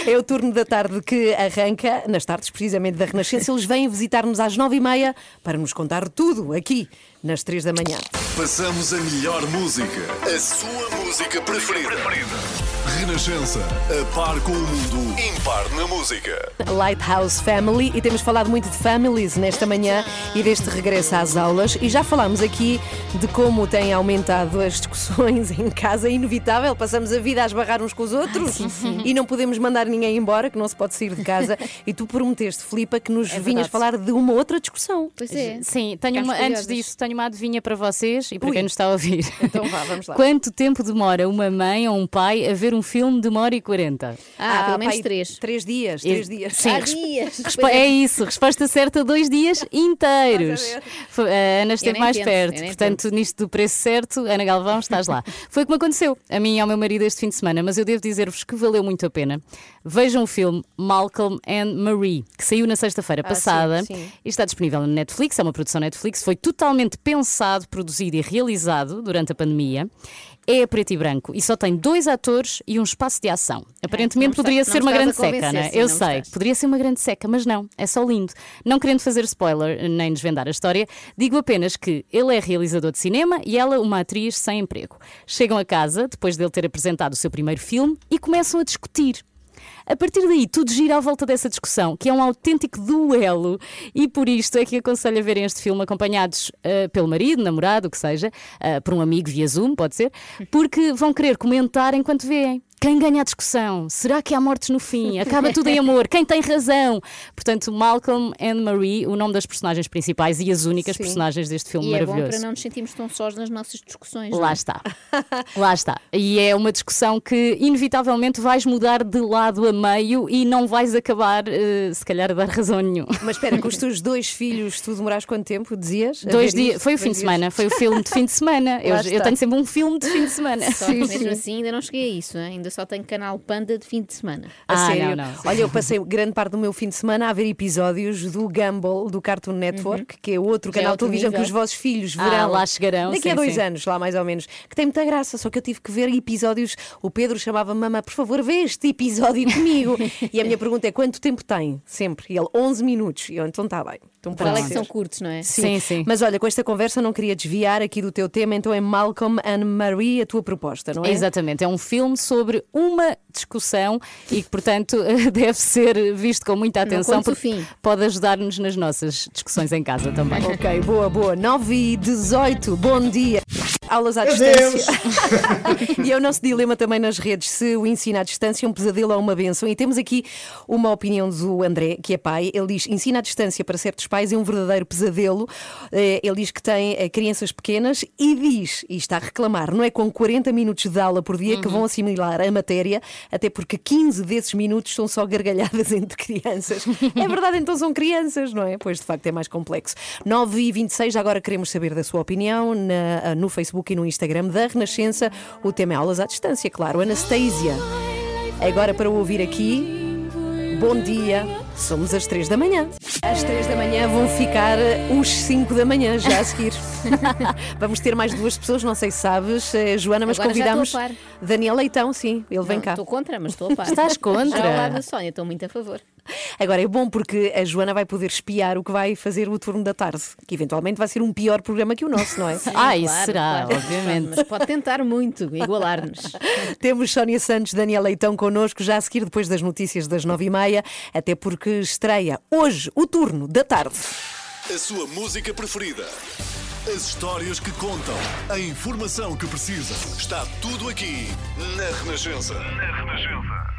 Speaker 1: é o turno da tarde que arranca, nas tardes precisamente da Renascença. Eles vêm visitar-nos às nove e meia para nos contar tudo aqui nas três da manhã.
Speaker 4: Passamos a melhor música. A sua música preferida. Renascença. A par com o mundo. Impar na música.
Speaker 1: Lighthouse Family e temos falado muito de families nesta manhã e deste regresso às aulas e já falámos aqui de como têm aumentado as discussões em casa, é inevitável, passamos a vida a esbarrar uns com os outros e não podemos mandar ninguém embora, que não se pode sair de casa e tu prometeste, Filipa, que nos vinhas
Speaker 2: verdade.
Speaker 1: falar de uma outra discussão.
Speaker 5: Pois é.
Speaker 2: Sim, tenho uma, antes disso, tenho uma adivinha para vocês e para
Speaker 1: Ui.
Speaker 2: quem nos está a ouvir.
Speaker 1: Então vá, vamos lá.
Speaker 2: Quanto tempo demora uma mãe ou um pai a ver um filme de uma hora e quarenta?
Speaker 5: Ah, pelo menos
Speaker 1: pai,
Speaker 5: três.
Speaker 1: Três dias, três dias.
Speaker 2: Sim,
Speaker 5: dias.
Speaker 2: é isso, resposta certa: dois dias inteiros.
Speaker 1: A
Speaker 2: Ana esteve mais
Speaker 5: penso,
Speaker 2: perto, portanto, nisto do preço certo, Ana Galvão, estás lá. Foi o que me aconteceu a mim e ao meu marido este fim de semana, mas eu devo dizer-vos que valeu muito a pena. Vejam o filme Malcolm and Marie, que saiu na sexta-feira
Speaker 1: Ah,
Speaker 2: passada
Speaker 1: sim, sim.
Speaker 2: e está disponível na Netflix, é uma produção Netflix, foi totalmente pensado, produzido e realizado durante a pandemia. É a preto e branco e só tem dois atores e um espaço de ação. Aparentemente
Speaker 5: não me
Speaker 2: poderia
Speaker 5: está-
Speaker 2: ser uma grande seca, é?
Speaker 5: sim,
Speaker 2: Eu
Speaker 5: não
Speaker 2: sei,
Speaker 5: estás.
Speaker 2: poderia ser uma grande seca, mas não, é só lindo. Não querendo fazer spoiler nem desvendar a história, digo apenas que ele é realizador de cinema e ela uma atriz sem emprego. Chegam a casa, depois dele ter apresentado o seu primeiro filme, e começam a discutir. A partir daí, tudo gira à volta dessa discussão, que é um autêntico duelo, e por isto é que aconselho a verem este filme acompanhados ah, pelo marido, namorado, o que seja, ah, por um amigo via Zoom, pode ser, porque vão querer comentar enquanto veem. Quem ganha a discussão? Será que há mortes no fim? Acaba tudo em amor? Quem tem razão? Portanto, Malcolm and Marie, o nome das personagens principais e as únicas
Speaker 5: Sim.
Speaker 2: personagens deste filme
Speaker 5: E é bom
Speaker 2: maravilhoso.
Speaker 5: para não nos sentirmos tão sós nas nossas discussões. não
Speaker 2: Lá
Speaker 5: é?
Speaker 2: está. Lá está. E é uma discussão que, inevitavelmente, vais mudar de lado a meio e não vais acabar, eh, se calhar, a dar razão nenhum.
Speaker 1: Mas espera, com os teus dois filhos, tu demoraste quanto tempo? Dizias? A
Speaker 2: Dois dias,
Speaker 1: isto?
Speaker 2: foi o
Speaker 1: Dois
Speaker 2: fim de semana, foi o filme de fim de semana. Eu, eu tenho sempre um filme de fim de semana.
Speaker 5: Só que mesmo assim ainda não cheguei a isso, hein? Ainda só tenho canal Panda de fim de semana.
Speaker 1: A
Speaker 2: Ah,
Speaker 1: sério.
Speaker 2: não, não.
Speaker 1: Olha, eu passei grande parte do meu fim de semana a ver episódios do Gumball, do Cartoon Network, que é outro
Speaker 5: Já é
Speaker 1: canal de televisão
Speaker 5: nível.
Speaker 1: que os vossos filhos
Speaker 2: Ah,
Speaker 1: verão.
Speaker 2: lá chegarão,
Speaker 1: Daqui
Speaker 2: sim,
Speaker 1: a dois
Speaker 2: sim.
Speaker 1: anos, lá mais ou menos. Que tem muita graça, só que eu tive que ver episódios. O Pedro chamava mamã, por favor, vê este episódio comigo. e a minha pergunta é: quanto tempo tem? Sempre. E ele, 11 minutos. E eu, então está bem. Então
Speaker 5: Para lá que são curtos, não é?
Speaker 2: Sim, sim.
Speaker 1: Mas olha, com esta conversa não queria desviar aqui do teu tema, então é Malcolm and Marie a tua proposta, não é?
Speaker 2: Exatamente, é um filme sobre uma discussão e que, portanto, deve ser visto com muita atenção porque
Speaker 5: fim.
Speaker 2: pode ajudar-nos nas nossas discussões em casa também.
Speaker 1: Ok, boa, boa. 9 e 18, bom dia. Aulas à distância. e é o nosso dilema também nas redes: se o ensino à distância é um pesadelo ou uma benção. E temos aqui uma opinião do André, que é pai. Ele diz: ensino à distância para certos pais é um verdadeiro pesadelo. Eh, Ele diz que tem eh, crianças pequenas e diz, e está a reclamar, não é com 40 minutos de aula por dia que vão assimilar a matéria, até porque 15 desses minutos são só gargalhadas entre crianças. É verdade, então são crianças, não é? Pois de facto é mais complexo. 9 e 26, agora queremos saber da sua opinião na- no Facebook e no Instagram da Renascença. O tema é aulas à distância, claro. Anastasia. Agora para ouvir aqui. Bom dia, somos às 3 da manhã. Às 3 da manhã vão ficar os 5 da manhã já a seguir. Vamos ter mais duas pessoas, não sei se sabes, eh, Joana, mas
Speaker 5: Agora
Speaker 1: convidamos
Speaker 5: estou a par.
Speaker 1: Daniel Leitão, sim, ele vem
Speaker 5: Não,
Speaker 1: cá.
Speaker 5: Estou contra, mas estou a par.
Speaker 2: Estás contra?
Speaker 5: Já ao lado da Sónia, estou muito a favor.
Speaker 1: Agora é bom porque a Joana vai poder espiar o que vai fazer o turno da tarde, que eventualmente vai ser um pior programa que o nosso, não é?
Speaker 2: Ah, isso
Speaker 5: Claro,
Speaker 2: será,
Speaker 5: claro.
Speaker 2: obviamente.
Speaker 5: Mas pode tentar muito igualar-nos.
Speaker 1: Temos Sónia Santos, Daniel Leitão connosco, já a seguir depois das notícias das nove e meia, até porque estreia hoje o turno da tarde.
Speaker 4: A sua música preferida. As histórias que contam. A informação que precisa. Está tudo aqui na Renascença. Na Renascença.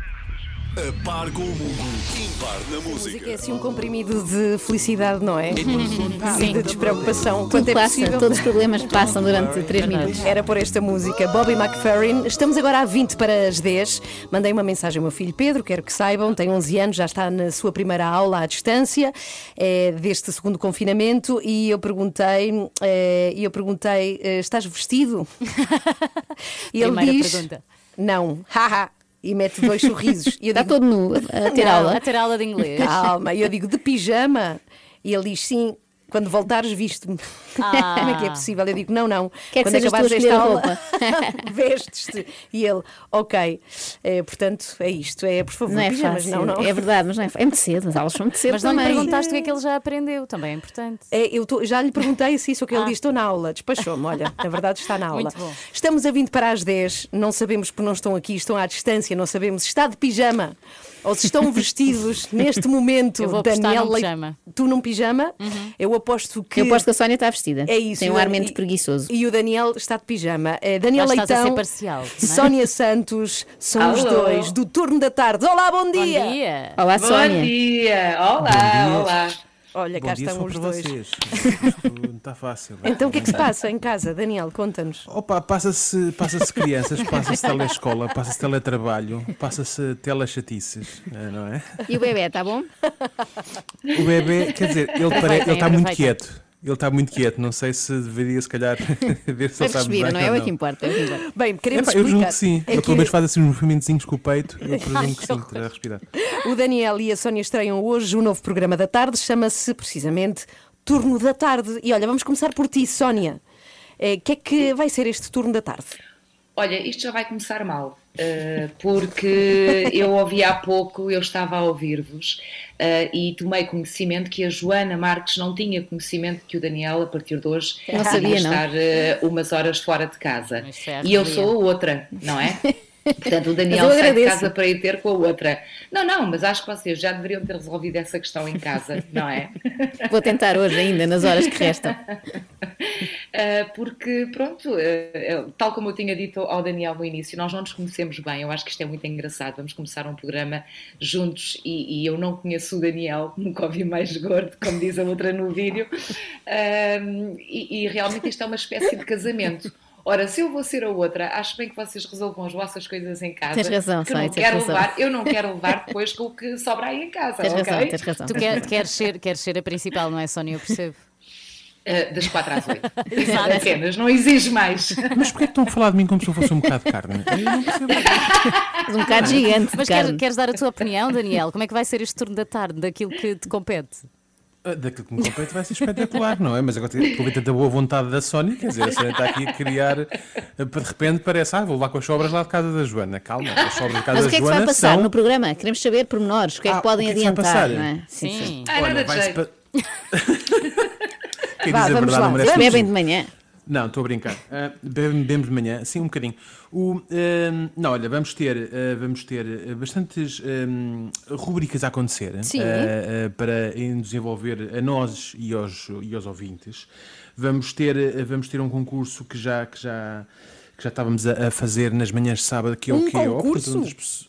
Speaker 4: A par com o mundo. Impar na
Speaker 1: A música é
Speaker 4: música.
Speaker 1: assim um comprimido de felicidade, não é?
Speaker 2: Sim.
Speaker 1: de despreocupação.
Speaker 5: Tudo
Speaker 1: Quanto é
Speaker 5: passa,
Speaker 1: possível.
Speaker 5: todos os problemas passam durante 3 minutos.
Speaker 1: Era por esta música, Bobby McFerrin. Estamos agora a 20 para as 10. Mandei uma mensagem ao meu filho Pedro, quero que saibam, tem 11 anos, já está na sua primeira aula à distância, é, deste segundo confinamento, e eu perguntei, é, e eu perguntei, eh, estás vestido? e ele
Speaker 2: Primeira
Speaker 1: diz,
Speaker 2: pergunta.
Speaker 1: não, haha, e mete dois sorrisos. E eu
Speaker 5: Está
Speaker 1: digo,
Speaker 5: todo nu a ter
Speaker 1: Não,
Speaker 5: aula.
Speaker 2: A ter aula de inglês.
Speaker 1: Calma, e eu digo de pijama. E ele diz sim. Quando voltares, viste-me.
Speaker 2: Ah.
Speaker 1: Como é que é possível? Eu digo, não, não.
Speaker 5: Quer que
Speaker 1: Quando
Speaker 5: a
Speaker 1: acabares esta aula,
Speaker 5: roupa.
Speaker 1: vestes-te. E ele, ok. É, portanto, é isto. É, por favor,
Speaker 5: Não é
Speaker 1: pijamas.
Speaker 5: fácil.
Speaker 1: Não, não.
Speaker 5: É verdade, mas não é, é muito cedo. As aulas são muito cedo
Speaker 2: Mas não lhe
Speaker 5: também.
Speaker 2: perguntaste o que é que ele já aprendeu, também é importante.
Speaker 1: É, eu tô- já lhe perguntei se isso, o que ele
Speaker 2: Ah.
Speaker 1: diz, estou na aula. Despachou-me, olha, na verdade está na aula.
Speaker 2: Muito bom.
Speaker 1: Estamos a 20 para as 10, não sabemos porque não estão aqui, estão à distância, não sabemos está de pijama ou se estão vestidos neste momento.
Speaker 2: Eu vou apostar
Speaker 1: Daniel
Speaker 2: num
Speaker 1: Leit-
Speaker 2: pijama. Uhum.
Speaker 1: Tu num pijama? Eu aposto que.
Speaker 5: Eu aposto que a Sónia está vestida.
Speaker 1: É isso.
Speaker 5: Tem um
Speaker 1: e-
Speaker 5: ar menos preguiçoso.
Speaker 1: E o Daniel está de pijama. Eh, Daniel
Speaker 2: Já estás a
Speaker 1: Leitão,
Speaker 2: ser parcial, é?
Speaker 1: Sónia Santos, são os
Speaker 14: Alô.
Speaker 1: dois do turno da tarde. Olá, bom dia!
Speaker 2: Bom dia.
Speaker 5: Olá,
Speaker 14: Bom
Speaker 5: Sónia.
Speaker 14: dia! Olá,
Speaker 10: dia.
Speaker 14: olá!
Speaker 1: Olha,
Speaker 10: Bom
Speaker 1: cá
Speaker 10: dia
Speaker 1: estão os
Speaker 10: para
Speaker 1: dois.
Speaker 10: vocês. Isto não está fácil.
Speaker 1: Então o que é que se passa em casa, Daniel? Conta-nos.
Speaker 10: Opa, passa-se passa crianças, passa-se telescola, passa-se teletrabalho, passa-se telechatices, eh, não é?
Speaker 5: E o bebê, está bom?
Speaker 10: O bebê, quer dizer, ele, pare-
Speaker 2: Aproveitem,
Speaker 10: ele está muito quieto. Ele está muito quieto, não sei se deveria, se calhar, ver se ele sabe bem.
Speaker 5: não é? É
Speaker 10: ou
Speaker 5: o que importa. É o que importa.
Speaker 1: Bem, queremos
Speaker 10: Epá, eu
Speaker 1: explicar.
Speaker 10: julgo que sim.
Speaker 1: É
Speaker 10: ele
Speaker 1: que
Speaker 10: pelo menos faz assim uns movimentozinhos com o peito. Eu presumo que sim,
Speaker 1: horror.
Speaker 10: terá a respirar.
Speaker 1: O Daniel e a Sónia estreiam hoje um novo programa da tarde, chama-se precisamente Turno da Tarde. E olha, vamos começar por ti, Sónia. Eh, O que é que vai ser este turno da tarde?
Speaker 14: Olha, isto já vai começar mal, eh, porque eu ouvi há pouco, eu estava a ouvir-vos eh, e tomei conhecimento que a Joana Marques não tinha conhecimento que o Daniel, a partir de hoje,
Speaker 5: Não sabia,
Speaker 14: ia
Speaker 5: não.
Speaker 14: estar eh, umas horas fora de casa.
Speaker 2: À
Speaker 14: E eu sou outra, não é? Portanto, o Daniel sai de casa para ir ter com a outra. Não, não, mas acho que vocês já deveriam ter resolvido essa questão em casa, não é?
Speaker 5: Vou tentar hoje ainda, nas horas que restam.
Speaker 14: Uh, porque, pronto, uh, tal como eu tinha dito ao Daniel no início, nós não nos conhecemos bem. Eu acho que isto é muito engraçado. Vamos começar um programa juntos e, e eu não conheço o Daniel, nunca ouvi mais gordo, como diz a outra no vídeo. Um, e, e realmente isto é uma espécie de casamento. Ora, se eu vou ser a outra, acho bem que vocês resolvam as vossas coisas em casa.
Speaker 5: Tens razão,
Speaker 14: que eu
Speaker 5: Sónia,
Speaker 14: não
Speaker 5: tens
Speaker 14: quero
Speaker 5: razão.
Speaker 14: levar, eu não quero levar depois com o que sobra aí em casa.
Speaker 5: Tens razão,
Speaker 14: ok?
Speaker 5: tens razão.
Speaker 2: Tu quer- queres, ser, queres ser a principal, não é, Sónia? Eu percebo.
Speaker 14: Uh, das quatro às oito.
Speaker 2: Exato.
Speaker 14: Apenas, não exige mais.
Speaker 10: Mas porquê que estão a falar de mim como se eu fosse um bocado de carne? Eu não percebo.
Speaker 5: Um bocado gigante
Speaker 2: Mas queres dar a tua opinião, Daniel? Como é que vai ser este turno da tarde, daquilo que te compete?
Speaker 10: Ah, Daquilo que me compete vai ser espetacular, não é? Mas agora com tanta boa vontade da Sónia, quer dizer, a Sónia está aqui a criar. ah, De repente parece, ah, vou lá com as sobras lá de casa da Joana. Calma, as sobras de casa
Speaker 5: Mas
Speaker 10: da
Speaker 5: o que é que se
Speaker 10: Joana
Speaker 5: vai passar
Speaker 10: são.
Speaker 5: no programa? Queremos saber pormenores, o que é que
Speaker 10: Ah,
Speaker 5: podem
Speaker 10: o que é que se vai
Speaker 5: adiantar,
Speaker 10: passar?
Speaker 5: não é? Sim, sim.
Speaker 14: Ah, nada de
Speaker 10: vai-se
Speaker 14: jeito.
Speaker 10: Quem
Speaker 5: Vá,
Speaker 10: diz a
Speaker 5: vamos
Speaker 10: verdade
Speaker 5: lá.
Speaker 10: não merece
Speaker 5: Bebem de manhã.
Speaker 10: Não, estou a brincar. Bebe- bebemos de manhã, sim, um bocadinho. O, ah, não, olha, vamos ter, ah, vamos ter bastantes ah, rubricas a acontecer
Speaker 1: Sim.
Speaker 10: para nos envolver a nós e aos, e aos ouvintes. Vamos ter, vamos ter um concurso que já. Que já que já estávamos a, fazer nas manhãs de sábado, que é
Speaker 1: Um
Speaker 10: o que é
Speaker 1: concurso?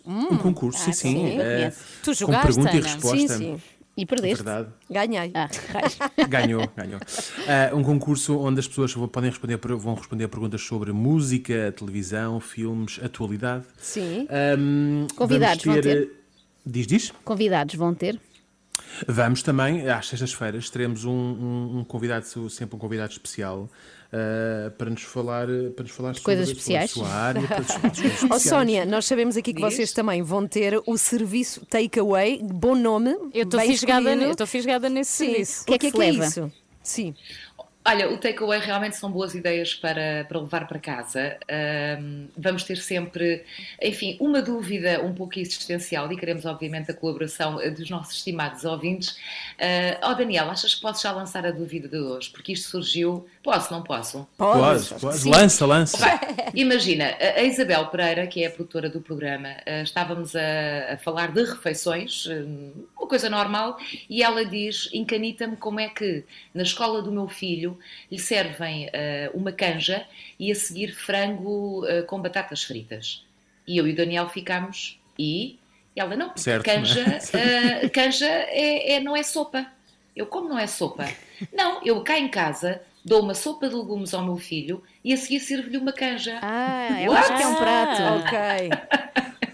Speaker 10: Um concurso, sim,
Speaker 5: Ah,
Speaker 10: sim.
Speaker 5: sim,
Speaker 10: ah,
Speaker 5: conheço.
Speaker 2: Tu
Speaker 10: com
Speaker 2: jogaste,
Speaker 10: pergunta e resposta.
Speaker 1: Sim, sim.
Speaker 5: E perdeste.
Speaker 10: Verdade.
Speaker 1: Ganhei.
Speaker 5: Ah.
Speaker 10: Ganhou, ganhou. Ah, um concurso onde as pessoas vão- podem responder, vão responder a perguntas sobre música, televisão, filmes, atualidade.
Speaker 1: Sim.
Speaker 10: Ahm,
Speaker 5: Convidados
Speaker 10: vamos
Speaker 5: vão ter?
Speaker 10: Diz, diz?
Speaker 5: Convidados vão ter.
Speaker 10: Vamos também, às sextas-feiras, teremos um, um- um convidado, sempre um convidado especial. Ah, para nos falar, para nos falar sobre
Speaker 5: coisas
Speaker 10: sua-
Speaker 5: especiais?
Speaker 10: a sua área, para especiais.
Speaker 1: Sónia, nós sabemos aqui que
Speaker 14: Diz.
Speaker 1: vocês também vão ter o serviço Takeaway, bom nome.
Speaker 2: Eu estou fisgada, eu estou fisgada nesse
Speaker 1: Sim.
Speaker 2: serviço.
Speaker 1: O que é que,
Speaker 5: que se
Speaker 1: é
Speaker 5: leva?
Speaker 1: isso? Sim.
Speaker 14: Olha, o takeaway realmente são boas ideias para, para levar para casa. Ahm, vamos ter sempre, enfim, uma dúvida um pouco existencial e queremos, obviamente, a colaboração eh, dos nossos estimados ouvintes. Ah, oh, Daniel, achas que posso já lançar a dúvida de hoje? Porque isto surgiu. Posso, não posso?
Speaker 10: Pode, pode.
Speaker 14: Sim.
Speaker 10: Lança, lança.
Speaker 14: Vai. Imagina, a Isabel Pereira, que é a produtora do programa, eh, estávamos a, a falar de refeições, eh, uma coisa normal, e ela diz: encanita-me como é que na escola do meu filho lhe servem eh, uma canja e a seguir frango eh, com batatas fritas. E eu e o Daniel ficámos, e ela não, porque
Speaker 10: Certo,
Speaker 14: canja,
Speaker 10: não é?
Speaker 14: eh, canja é, é- não é sopa. Eu como não é sopa? Não, eu cá em casa dou uma sopa de legumes ao meu filho e a seguir sirvo-lhe uma canja.
Speaker 5: Ah, eu
Speaker 14: What?
Speaker 5: acho que é um prato.
Speaker 1: Ok.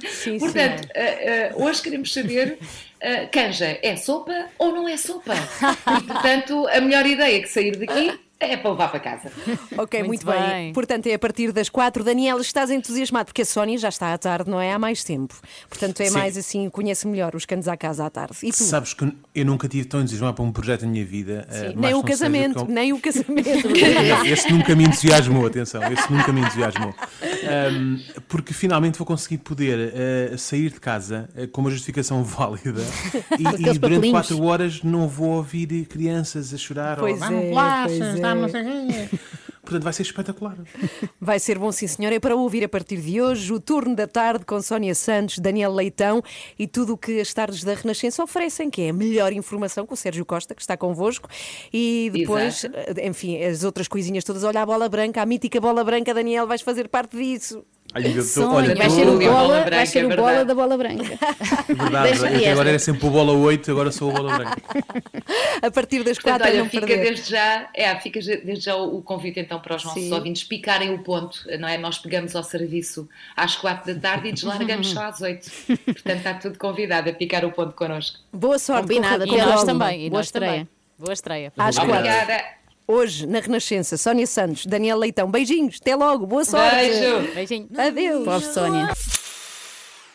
Speaker 1: Sim,
Speaker 14: Portanto,
Speaker 1: sim.
Speaker 14: eh, eh, hoje queremos saber eh, canja é sopa ou não é sopa? E portanto, a melhor ideia que sair daqui é para levar para casa.
Speaker 1: Ok, muito,
Speaker 2: Muito
Speaker 1: bem.
Speaker 2: bem.
Speaker 1: Portanto, é a partir das quatro. Daniel, estás entusiasmado, porque a Sónia já está à tarde, não é? Há mais tempo. Portanto, é
Speaker 10: Sim.
Speaker 1: mais assim, conhece melhor os canos à casa à tarde. E tu?
Speaker 10: Sabes que eu nunca tive tão entusiasmado para um projeto na minha vida.
Speaker 1: Sim,
Speaker 10: mais
Speaker 1: nem o
Speaker 10: não seja
Speaker 1: casamento,
Speaker 10: com-
Speaker 1: nem o casamento.
Speaker 10: Esse nunca me entusiasmou, atenção, esse nunca me entusiasmou. Ahm, porque finalmente vou conseguir poder eh, sair de casa eh, com uma justificação válida e, e durante. 4 horas não vou ouvir crianças a chorar
Speaker 1: Pois
Speaker 10: ou
Speaker 1: é,
Speaker 10: vamos lá,
Speaker 1: pois é.
Speaker 10: Não sei quê." Portanto, vai ser espetacular.
Speaker 1: Vai ser bom, sim, senhora. É para ouvir a partir de hoje o turno da tarde com Sónia Santos, Daniel Leitão e tudo o que as tardes da Renascença oferecem, que é a melhor informação com o Sérgio Costa, que está convosco. E depois,
Speaker 14: Exato.
Speaker 1: enfim, as outras coisinhas todas. Olha a bola branca, a mítica bola branca, Daniel, vais fazer parte disso.
Speaker 10: Tô-
Speaker 2: Sonho.
Speaker 10: olha,
Speaker 5: Vai ser o
Speaker 14: Bola
Speaker 5: bola,
Speaker 14: branca,
Speaker 5: vai ser
Speaker 14: é
Speaker 5: o bola da bola branca.
Speaker 10: é verdade, eu até agora era sempre o bola 8, agora sou o bola branca.
Speaker 1: A partir das
Speaker 14: Portanto,
Speaker 1: quatro, a
Speaker 14: olha,
Speaker 1: não
Speaker 14: fica
Speaker 1: perder.
Speaker 14: desde já, é, fica desde já o convite então para os nossos
Speaker 1: Sim.
Speaker 14: ouvintes picarem o ponto, não é? Nós pegamos ao serviço às quatro da tarde e deslargamos só às oito. Portanto, está tudo convidado a picar o ponto connosco.
Speaker 1: Boa sorte,
Speaker 5: Combinado,
Speaker 1: corra-
Speaker 2: E
Speaker 5: Até
Speaker 2: nós também, e
Speaker 5: Boa
Speaker 2: nós
Speaker 5: estreia.
Speaker 2: também. Boa estreia.
Speaker 1: Às quatro.
Speaker 14: Obrigada.
Speaker 1: Hoje, na Renascença, Sónia Santos, Daniel Leitão. Beijinhos, até logo, boa sorte.
Speaker 14: Beijo.
Speaker 2: Beijinho.
Speaker 1: Adeus.
Speaker 5: Pobre Sónia.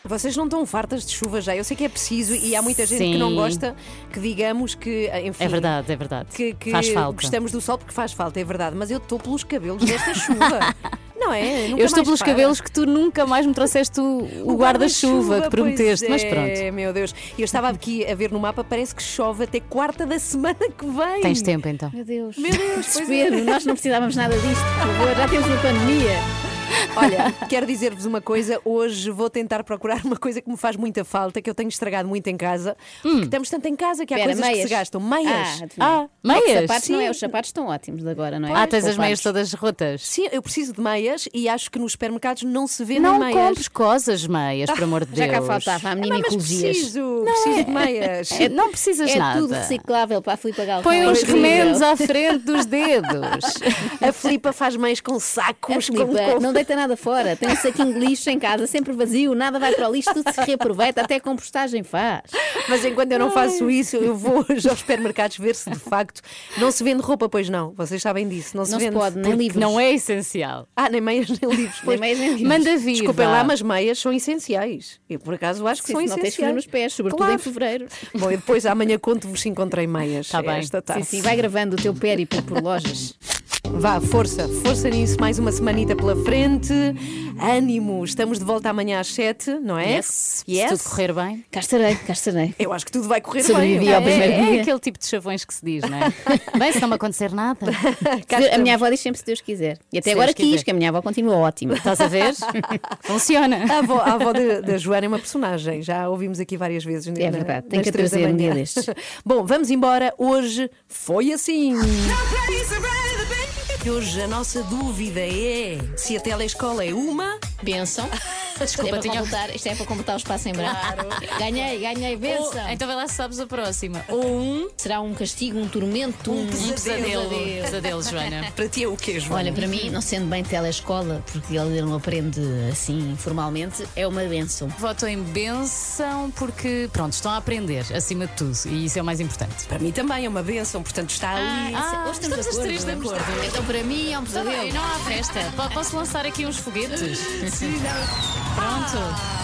Speaker 1: Vocês não estão fartas de chuva já? Eu sei que é preciso e há muita gente que
Speaker 2: Sim.
Speaker 1: não gosta que digamos que, enfim.
Speaker 2: É verdade, é verdade.
Speaker 1: Que, que
Speaker 2: Faz falta.
Speaker 1: gostamos do sol porque faz falta, é verdade. Mas eu estou pelos cabelos desta chuva. não é? Nunca
Speaker 2: Eu estou pelos
Speaker 1: para.
Speaker 2: cabelos que tu nunca mais me trouxeste o, o guarda-chuva que
Speaker 1: pois
Speaker 2: prometeste, mas
Speaker 1: é,
Speaker 2: pronto.
Speaker 1: meu Deus. E eu estava aqui a ver no mapa, parece que chove até quarta da semana que vem.
Speaker 2: Tens tempo então.
Speaker 5: Meu Deus.
Speaker 1: Meu Deus, pois é.
Speaker 5: Desespero. Nós não precisávamos nada disto, por favor. Já temos uma pandemia.
Speaker 1: Olha, quero dizer-vos uma coisa. Hoje vou tentar procurar uma coisa que me faz muita falta, que eu tenho estragado muito em casa. Porque estamos tanto em casa que há
Speaker 5: Espera,
Speaker 1: coisas que
Speaker 5: meias.
Speaker 1: se gastam. Meias.
Speaker 5: Ah,
Speaker 1: Ah,
Speaker 2: meias?
Speaker 5: Sapatos não é, os sapatos estão ótimos de agora, não é?
Speaker 2: Ah, tens as meias todas rotas.
Speaker 1: Sim, eu preciso de meias e acho que nos supermercados não se vê
Speaker 2: Não
Speaker 1: nem meias.
Speaker 2: compres coisas meias, por amor de
Speaker 5: Já
Speaker 2: Deus.
Speaker 5: cá faltava a menina
Speaker 1: Ah, mas
Speaker 5: ecologias.
Speaker 1: preciso, preciso de meias.
Speaker 2: É, não precisas
Speaker 5: É
Speaker 2: nada.
Speaker 5: tudo reciclável para a Filipa Galvão.
Speaker 2: Põe
Speaker 5: é
Speaker 2: uns
Speaker 5: incrível.
Speaker 2: remendos à frente dos dedos.
Speaker 1: A Filipa faz meias com
Speaker 5: A
Speaker 1: sacos, com,
Speaker 5: Filipa
Speaker 1: com...
Speaker 5: não deita nada fora, tem um saquinho de lixo em casa, sempre vazio, nada vai para o lixo, tudo se reaproveita, até a compostagem faz.
Speaker 1: Mas enquanto eu não faço isso, eu vou hoje aos supermercados ver se de facto não se vende roupa, pois não. Vocês sabem disso. Não se
Speaker 5: Não se
Speaker 1: vende.
Speaker 5: pode, nem livros.
Speaker 2: Não é essencial.
Speaker 1: Ah, nem meias nem livros. Pois.
Speaker 5: meias, nem livros.
Speaker 2: Manda vir.
Speaker 1: Desculpem lá, mas meias são essenciais. Eu por acaso acho que
Speaker 5: Sim,
Speaker 1: são
Speaker 5: se não tens
Speaker 1: essenciais.
Speaker 5: frio nos pés, sobretudo
Speaker 1: Claro.
Speaker 5: em fevereiro.
Speaker 1: Bom, e depois amanhã conto-vos se encontrei meias.
Speaker 2: Tá bem.
Speaker 1: Esta
Speaker 5: Sim,
Speaker 1: tarde.
Speaker 5: sim, vai gravando o teu périplo por lojas.
Speaker 1: Vá, força, força nisso, mais uma semanita pela frente. Ânimo, estamos de volta amanhã às 7, não é?
Speaker 2: Yes. Se tudo correr bem.
Speaker 5: Cá estarei, cá estarei.
Speaker 1: Eu acho que tudo vai correr
Speaker 5: Sobrevivi
Speaker 1: bem.
Speaker 5: ao primeiro
Speaker 2: É, é
Speaker 5: dia.
Speaker 2: aquele tipo de chavões que se diz, não é? Bem, se não me acontecer nada.
Speaker 5: A minha avó diz sempre se Deus quiser. E até
Speaker 2: Se
Speaker 5: agora
Speaker 2: Deus quiser.
Speaker 5: quis, que a minha avó continua ótima.
Speaker 2: Estás a ver? Funciona.
Speaker 1: A avó, a avó da, Joana é uma personagem, já a ouvimos aqui várias vezes.
Speaker 5: É verdade, tem que trazer um dia destes.
Speaker 1: Bom, vamos embora. Hoje foi assim. E Hoje a nossa dúvida é se a telescola é uma.
Speaker 5: Benção.
Speaker 2: Desculpa,
Speaker 5: é
Speaker 2: tinha-
Speaker 5: completar, isto é para completar o espaço em branco. Ganhei, ganhei,
Speaker 2: Ou-
Speaker 5: benção.
Speaker 2: então vai lá se sabes a próxima. Ou um
Speaker 5: Será um castigo, um tormento, um,
Speaker 2: pesadelo. Pesadelo, Joana.
Speaker 1: Para ti é o quê, Joana?
Speaker 5: Olha, para mim, não sendo bem telescola, porque ele não aprende assim informalmente, é uma benção.
Speaker 2: Voto em benção porque, pronto, estão a aprender, acima de tudo. E isso é o mais importante.
Speaker 1: Para mim também é uma benção, portanto está ali.
Speaker 2: Ah,
Speaker 5: Hoje estamos,
Speaker 2: estamos os três de acordo.
Speaker 5: Então, para mim, é um pesadelo.
Speaker 2: bem, não há festa. Po- Posso lançar aqui uns foguetes? Pronto.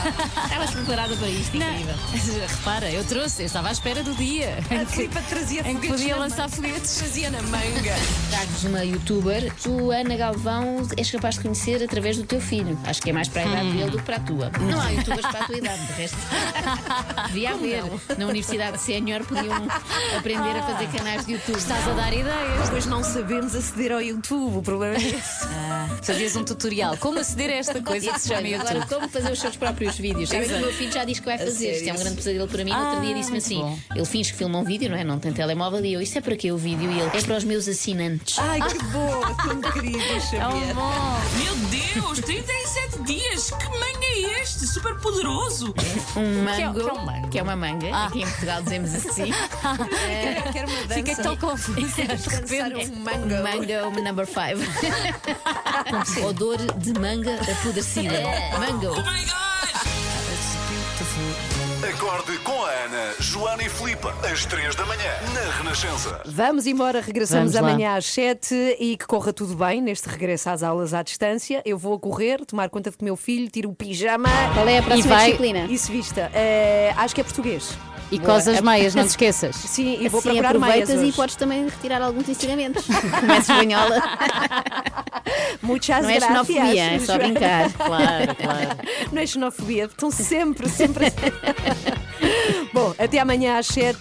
Speaker 5: Estavas preparada para isto, incrível.
Speaker 2: Repara, eu trouxe, eu estava à espera do dia em que,
Speaker 1: Filipa trazia
Speaker 2: em que podia lançar
Speaker 1: manga.
Speaker 2: foguetes.
Speaker 1: Trazia na manga.
Speaker 5: Trago-vos uma youtuber. Tu, Ana Galvão, és capaz de conhecer através do teu filho. Acho que é mais para a idade dele do que para a tua. Não há youtubers para a tua idade, de resto. Devia haver. Na Universidade Sénior podiam aprender a fazer canais de YouTube.
Speaker 2: Estás a dar ideias.
Speaker 1: Depois não sabemos aceder ao YouTube, o problema é esse.
Speaker 2: Fazias um tutorial. Como aceder a esta coisa que se chama YouTube?
Speaker 5: Como fazer os seus próprios vídeos? Sabem que o meu filho já diz que vai fazer. Isto é um grande pesadelo para mim. No outro dia
Speaker 2: Ah,
Speaker 5: disse-me assim:
Speaker 2: bom.
Speaker 5: ele finge que filma um vídeo, não é? Não tem telemóvel. E eu, isso é para quê o vídeo? E ele, é para os meus assinantes.
Speaker 1: Ai, que bom, tão querido,
Speaker 2: É
Speaker 1: Xavier.
Speaker 2: um.
Speaker 9: Meu Deus, 37 dias! Que manga é este? Super poderoso!
Speaker 5: Um
Speaker 2: é-
Speaker 5: mango,
Speaker 2: que é um mango?
Speaker 5: que é uma manga.
Speaker 2: Ah.
Speaker 5: Aqui em Portugal dizemos assim.
Speaker 1: Quero, quero uma dança.
Speaker 2: Fiquei tão confusa.
Speaker 1: Um mango.
Speaker 5: Mango number 5. Odor de manga apodrecida.
Speaker 9: Oh my gosh!
Speaker 4: Acorde com a Ana, Joana e Filipe, às 3 da manhã, na Renascença.
Speaker 1: Vamos embora, regressamos
Speaker 2: Vamos lá.
Speaker 1: amanhã às 7 e que corra tudo bem neste regresso às aulas à distância. Eu vou a correr, tomar conta de que meu filho tira o pijama
Speaker 5: Qual é a próxima
Speaker 2: vai-
Speaker 5: disciplina?
Speaker 1: e se vista. Eh, acho que é português.
Speaker 2: E cosas meias, não te esqueças.
Speaker 1: Sim, e vou
Speaker 5: Assim
Speaker 1: procurar meias
Speaker 5: e podes também retirar alguns ensinamentos. Começa espanhola.
Speaker 1: Muchas
Speaker 5: Não é xenofobia, é só brincar.
Speaker 2: Claro, claro.
Speaker 1: Não é xenofobia, estão sempre, sempre. Bom, até amanhã às 7.